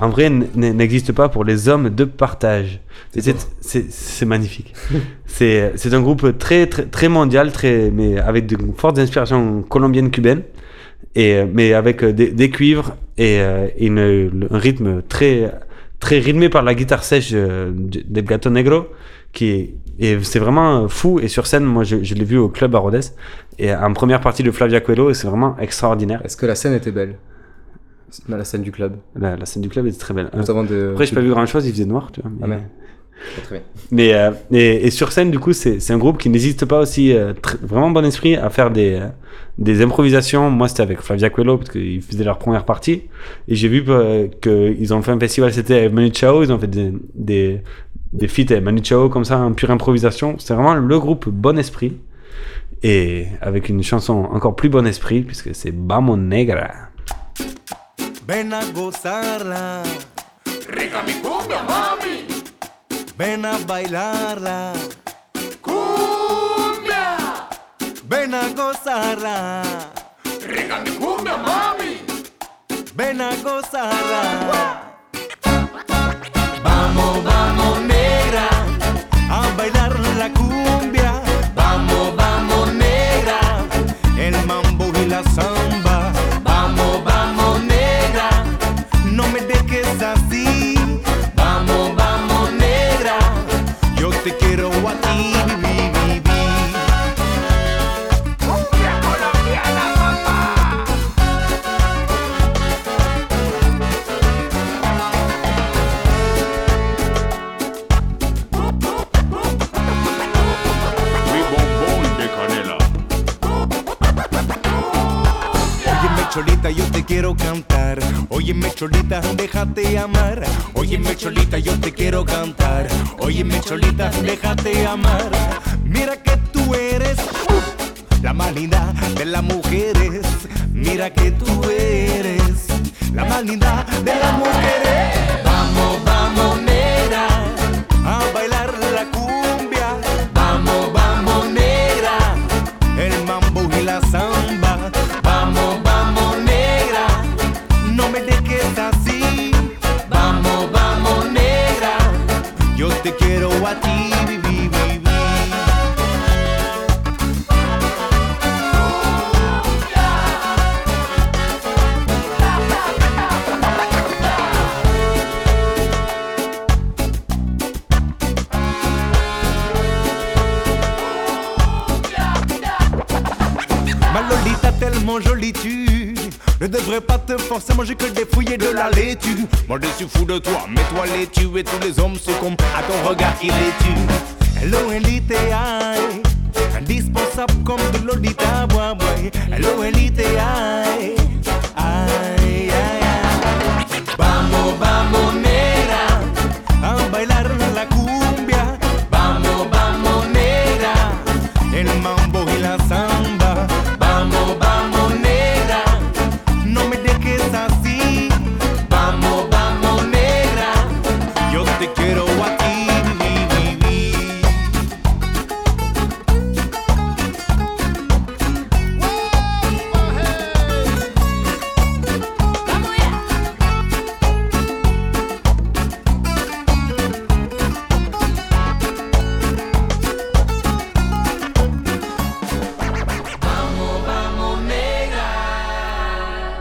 en vrai, n'existent pas pour les hommes de partage. C'est magnifique. C'est c'est un groupe très, très, très mondial, très, mais avec de fortes inspirations colombiennes, cubaines, et, euh, mais avec euh, des, des cuivres et, euh, et une- le- un rythme très, très rythmé par la guitare sèche del Gato Negro, qui et c'est vraiment fou. Et sur scène, moi, je, je l'ai vu au club à Rodez, et en première partie de Flavia Coelho, et c'est vraiment extraordinaire. Est-ce que la scène était belle? La scène du club. La, la scène du club était très belle. De- Après, j'ai pas vu grand chose, il faisait noir, tu vois. Ah, mais- Très bien. mais euh, et, et sur scène, du coup, c'est c'est un groupe qui n'hésiste pas aussi, euh, vraiment bon esprit, à faire des, euh, des improvisations. Moi, c'était avec Flavia Coelho, parce qu'ils faisaient leur première partie. Et j'ai vu euh, qu'ils ont fait un festival, c'était avec Manu Chao, ils ont fait des, des, des feats avec Manu Chao, comme ça, en pure improvisation. C'est vraiment le groupe Bon Esprit. Et avec une chanson encore plus bon esprit, puisque c'est Vamos Negra. Ven a gozarla, Rica mi cumbia, mami. Ven a bailarla, Cumbia. ven a gozarla, Rica mi cumbia, mami. ven a gozarla. Vamos, vamos negra, a bailar la cumbia. Vamos, vamos negra, el mambo y la samba. Cholita, yo te quiero cantar. Óyeme cholita, déjate amar. Óyeme cholita, yo te quiero cantar. Óyeme cholita, déjate amar. Mira que tú eres uh, la más de las mujeres. Mira que tú eres la más de las mujeres. Vamos, vamos, à manger que des fouilles et de la laitue. Moi je suis fou de toi, mais toi laitue Et tous les hommes succombent à ton regard il est tu. Hello Elite ay indispensable comme de Lolita, boy, boy. Hello, elite, ay, ay, ay. Vamos, vamos,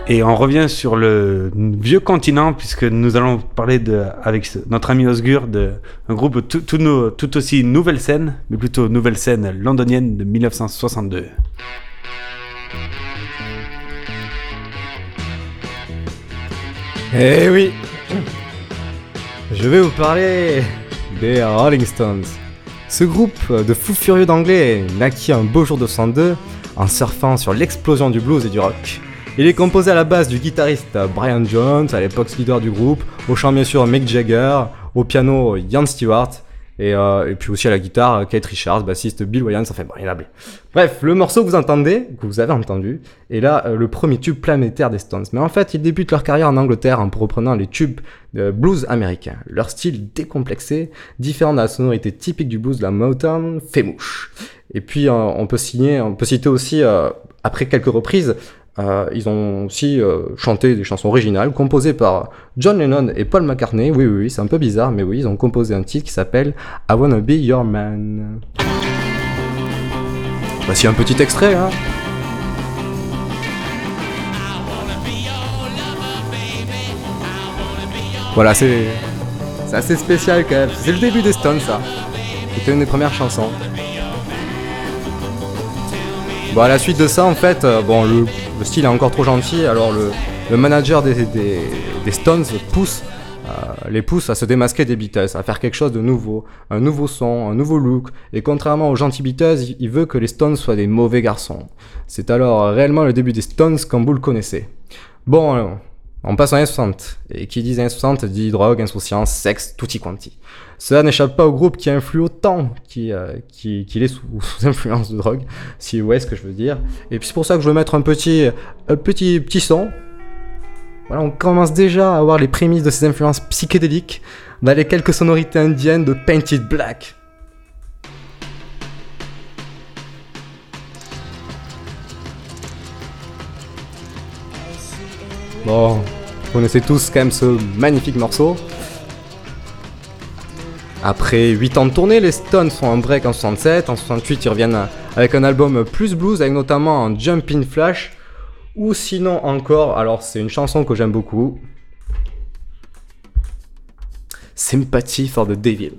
Et on revient sur le vieux continent, puisque nous allons parler de, avec notre ami Osgur de un groupe tout, tout, aussi nouvelle scène, mais plutôt nouvelle scène londonienne de 1962. Eh oui Je vais vous parler des Rolling Stones. Ce groupe de fous furieux d'anglais naquit un beau jour de 62 en surfant sur l'explosion du blues et du rock. Il est composé à la base du guitariste Brian Jones, à l'époque leader du groupe, au chant bien sûr Mick Jagger, au piano Ian Stewart, et, euh, et puis aussi à la guitare Kate Richards, bassiste Bill Wyans, enfin bon, il y plein. Bref, le morceau que vous entendez, que vous avez entendu, est là euh, le premier tube planétaire des Stones. Mais en fait, ils débutent leur carrière en Angleterre en reprenant les tubes blues américains. Leur style décomplexé, différent de la sonorité typique du blues de la Motown, fait mouche. Et puis euh, on peut signer, on peut citer aussi, euh, après quelques reprises, euh, ils ont aussi euh, chanté des chansons originales composées par John Lennon et Paul McCartney. Oui, oui, oui, c'est un peu bizarre, mais oui, ils ont composé un titre qui s'appelle I Wanna Be Your Man. Voici un petit extrait, hein. Voilà, c'est c'est assez spécial quand même. C'est le début des Stones, ça. C'était une des premières chansons. Bon, à la suite de ça, en fait, euh, bon, le, le style est encore trop gentil, alors le, le manager des, des, des Stones pousse, euh, les pousse à se démasquer des Beatles, à faire quelque chose de nouveau, un nouveau son, un nouveau look, et contrairement aux gentils Beatles, il- veut que les Stones soient des mauvais garçons. C'est alors euh, réellement le début des Stones comme vous le connaissez. Bon, euh, on passe aux années 60, et qui dit années 60 dit drogue, insouciance, sexe, tutti quanti. Cela n'échappe pas au groupe qui influe autant qu'il euh, qui, qu'il est sous, sous influence de drogue, si vous voyez ce que je veux dire. Et puis c'est pour ça que je veux mettre un petit, un petit, petit son. Voilà, on commence déjà à avoir les prémices de ces influences psychédéliques dans les quelques sonorités indiennes de Painted Black. Bon, vous connaissez tous quand même ce magnifique morceau. Après 8 ans de tournée, les Stones font un break en 67. En 68, ils reviennent avec un album plus blues, avec notamment un Jumping Flash. Ou sinon encore, alors c'est une chanson que j'aime beaucoup. Sympathy for the Devil.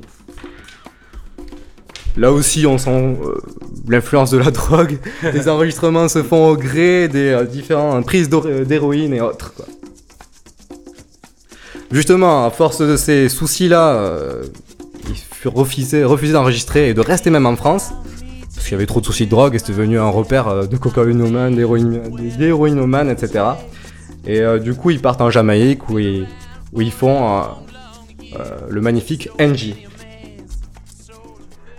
Là aussi, on sent euh, l'influence de la drogue. Les enregistrements se font au gré des euh, différentes prises d'or- d'héroïne et autres. Justement, à force de ces soucis-là, euh, ils furent refusés, d'enregistrer et de rester même en France. Parce qu'il y avait trop de soucis de drogue et c'était devenu un repère euh, de cocaïnomanes, d'héroïne- d'héroïnomanes, etc. Et euh, du coup, ils partent en Jamaïque où ils, où ils font euh, euh, le magnifique NG.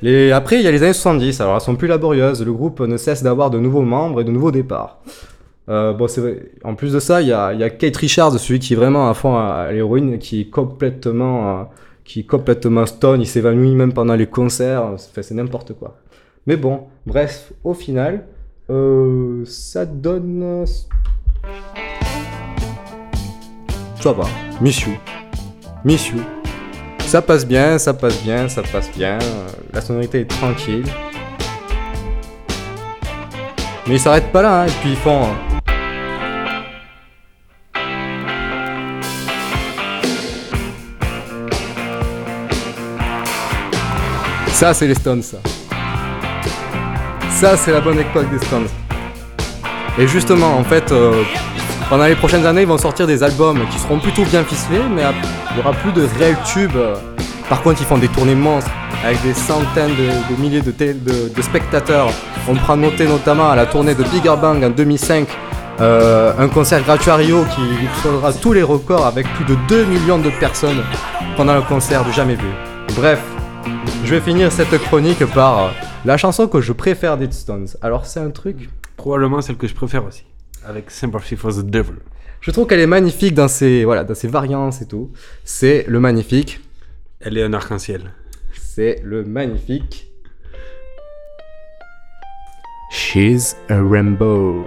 Les... Après, il y a les années 70, alors elles sont plus laborieuses, le groupe ne cesse d'avoir de nouveaux membres et de nouveaux départs. Euh, bon. En plus de ça, il y a, y Kate Richards, celui qui est vraiment à fond à, à l'héroïne, qui est complètement, euh, complètement stone, il s'évanouit même pendant les concerts, Enfin, c'est n'importe quoi. Mais bon, bref, au final, euh, ça donne... Ça va, Miss You. Miss. Ça passe bien, ça passe bien, ça passe bien. La sonorité est tranquille. Mais ils s'arrêtent pas là, hein, et puis ils font. euh, Ça, c'est les Stones, ça. Ça, c'est la bonne époque des Stones. Et justement, en fait, euh, pendant les prochaines années, ils vont sortir des albums qui seront plutôt bien ficelés, mais il y aura plus de réels tubes. Par contre, ils font des tournées monstres. avec des centaines de, milliers de, spectateurs. On prend noter notamment à la tournée de Bigger Bang en 2005 euh, un concert gratuit à Rio qui explosera tous les records avec plus de 2 millions de personnes pendant le concert de jamais vu. Bref, je vais finir cette chronique par euh, la chanson que je préfère des Stones. Alors c'est un truc Probablement celle que je préfère aussi. Avec Sympathy for the Devil. Je trouve qu'elle est magnifique dans ses, voilà, dans ses variances et tout. C'est le magnifique. Elle est un arc-en-ciel. C'est le magnifique. She's a rainbow.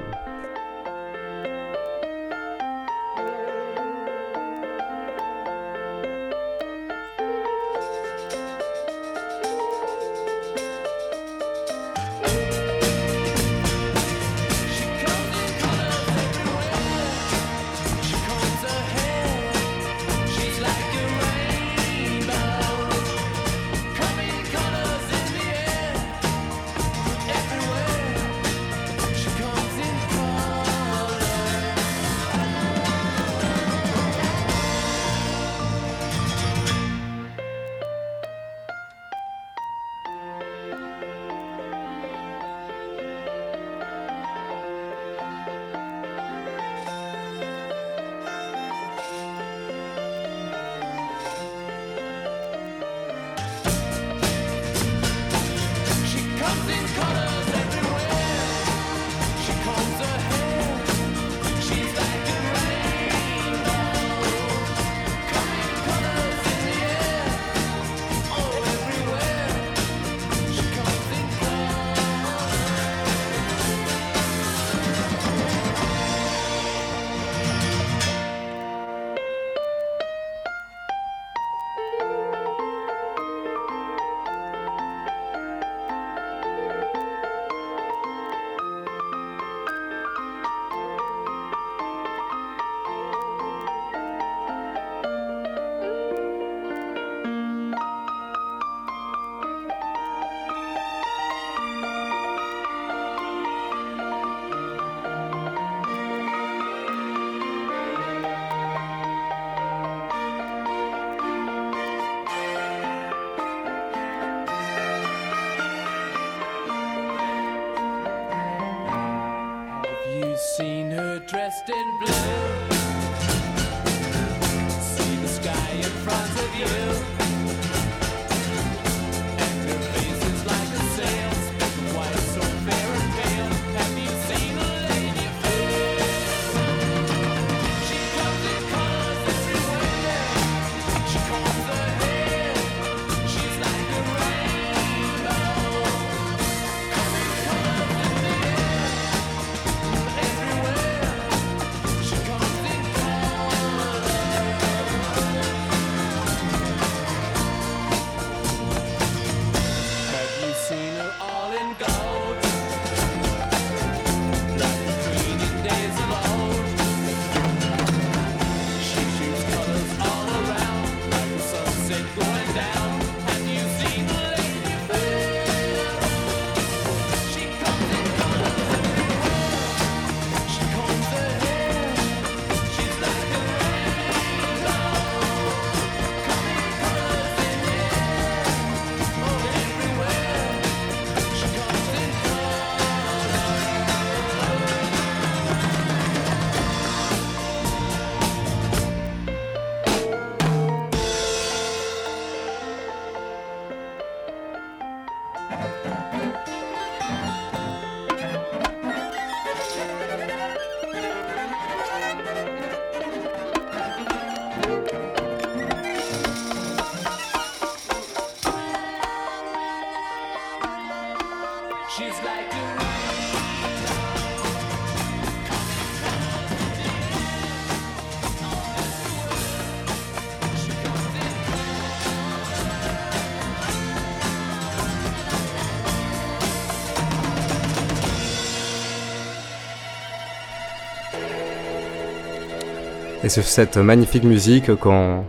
Sur cette magnifique musique qu'on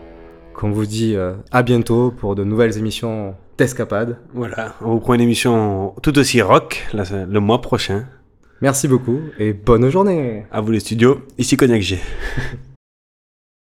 qu'on vous dit euh, à bientôt pour de nouvelles émissions d'Escapade. Voilà, on vous prend une émission tout aussi rock le mois prochain. Merci beaucoup et bonne journée. À vous les studios, ici Cognac G.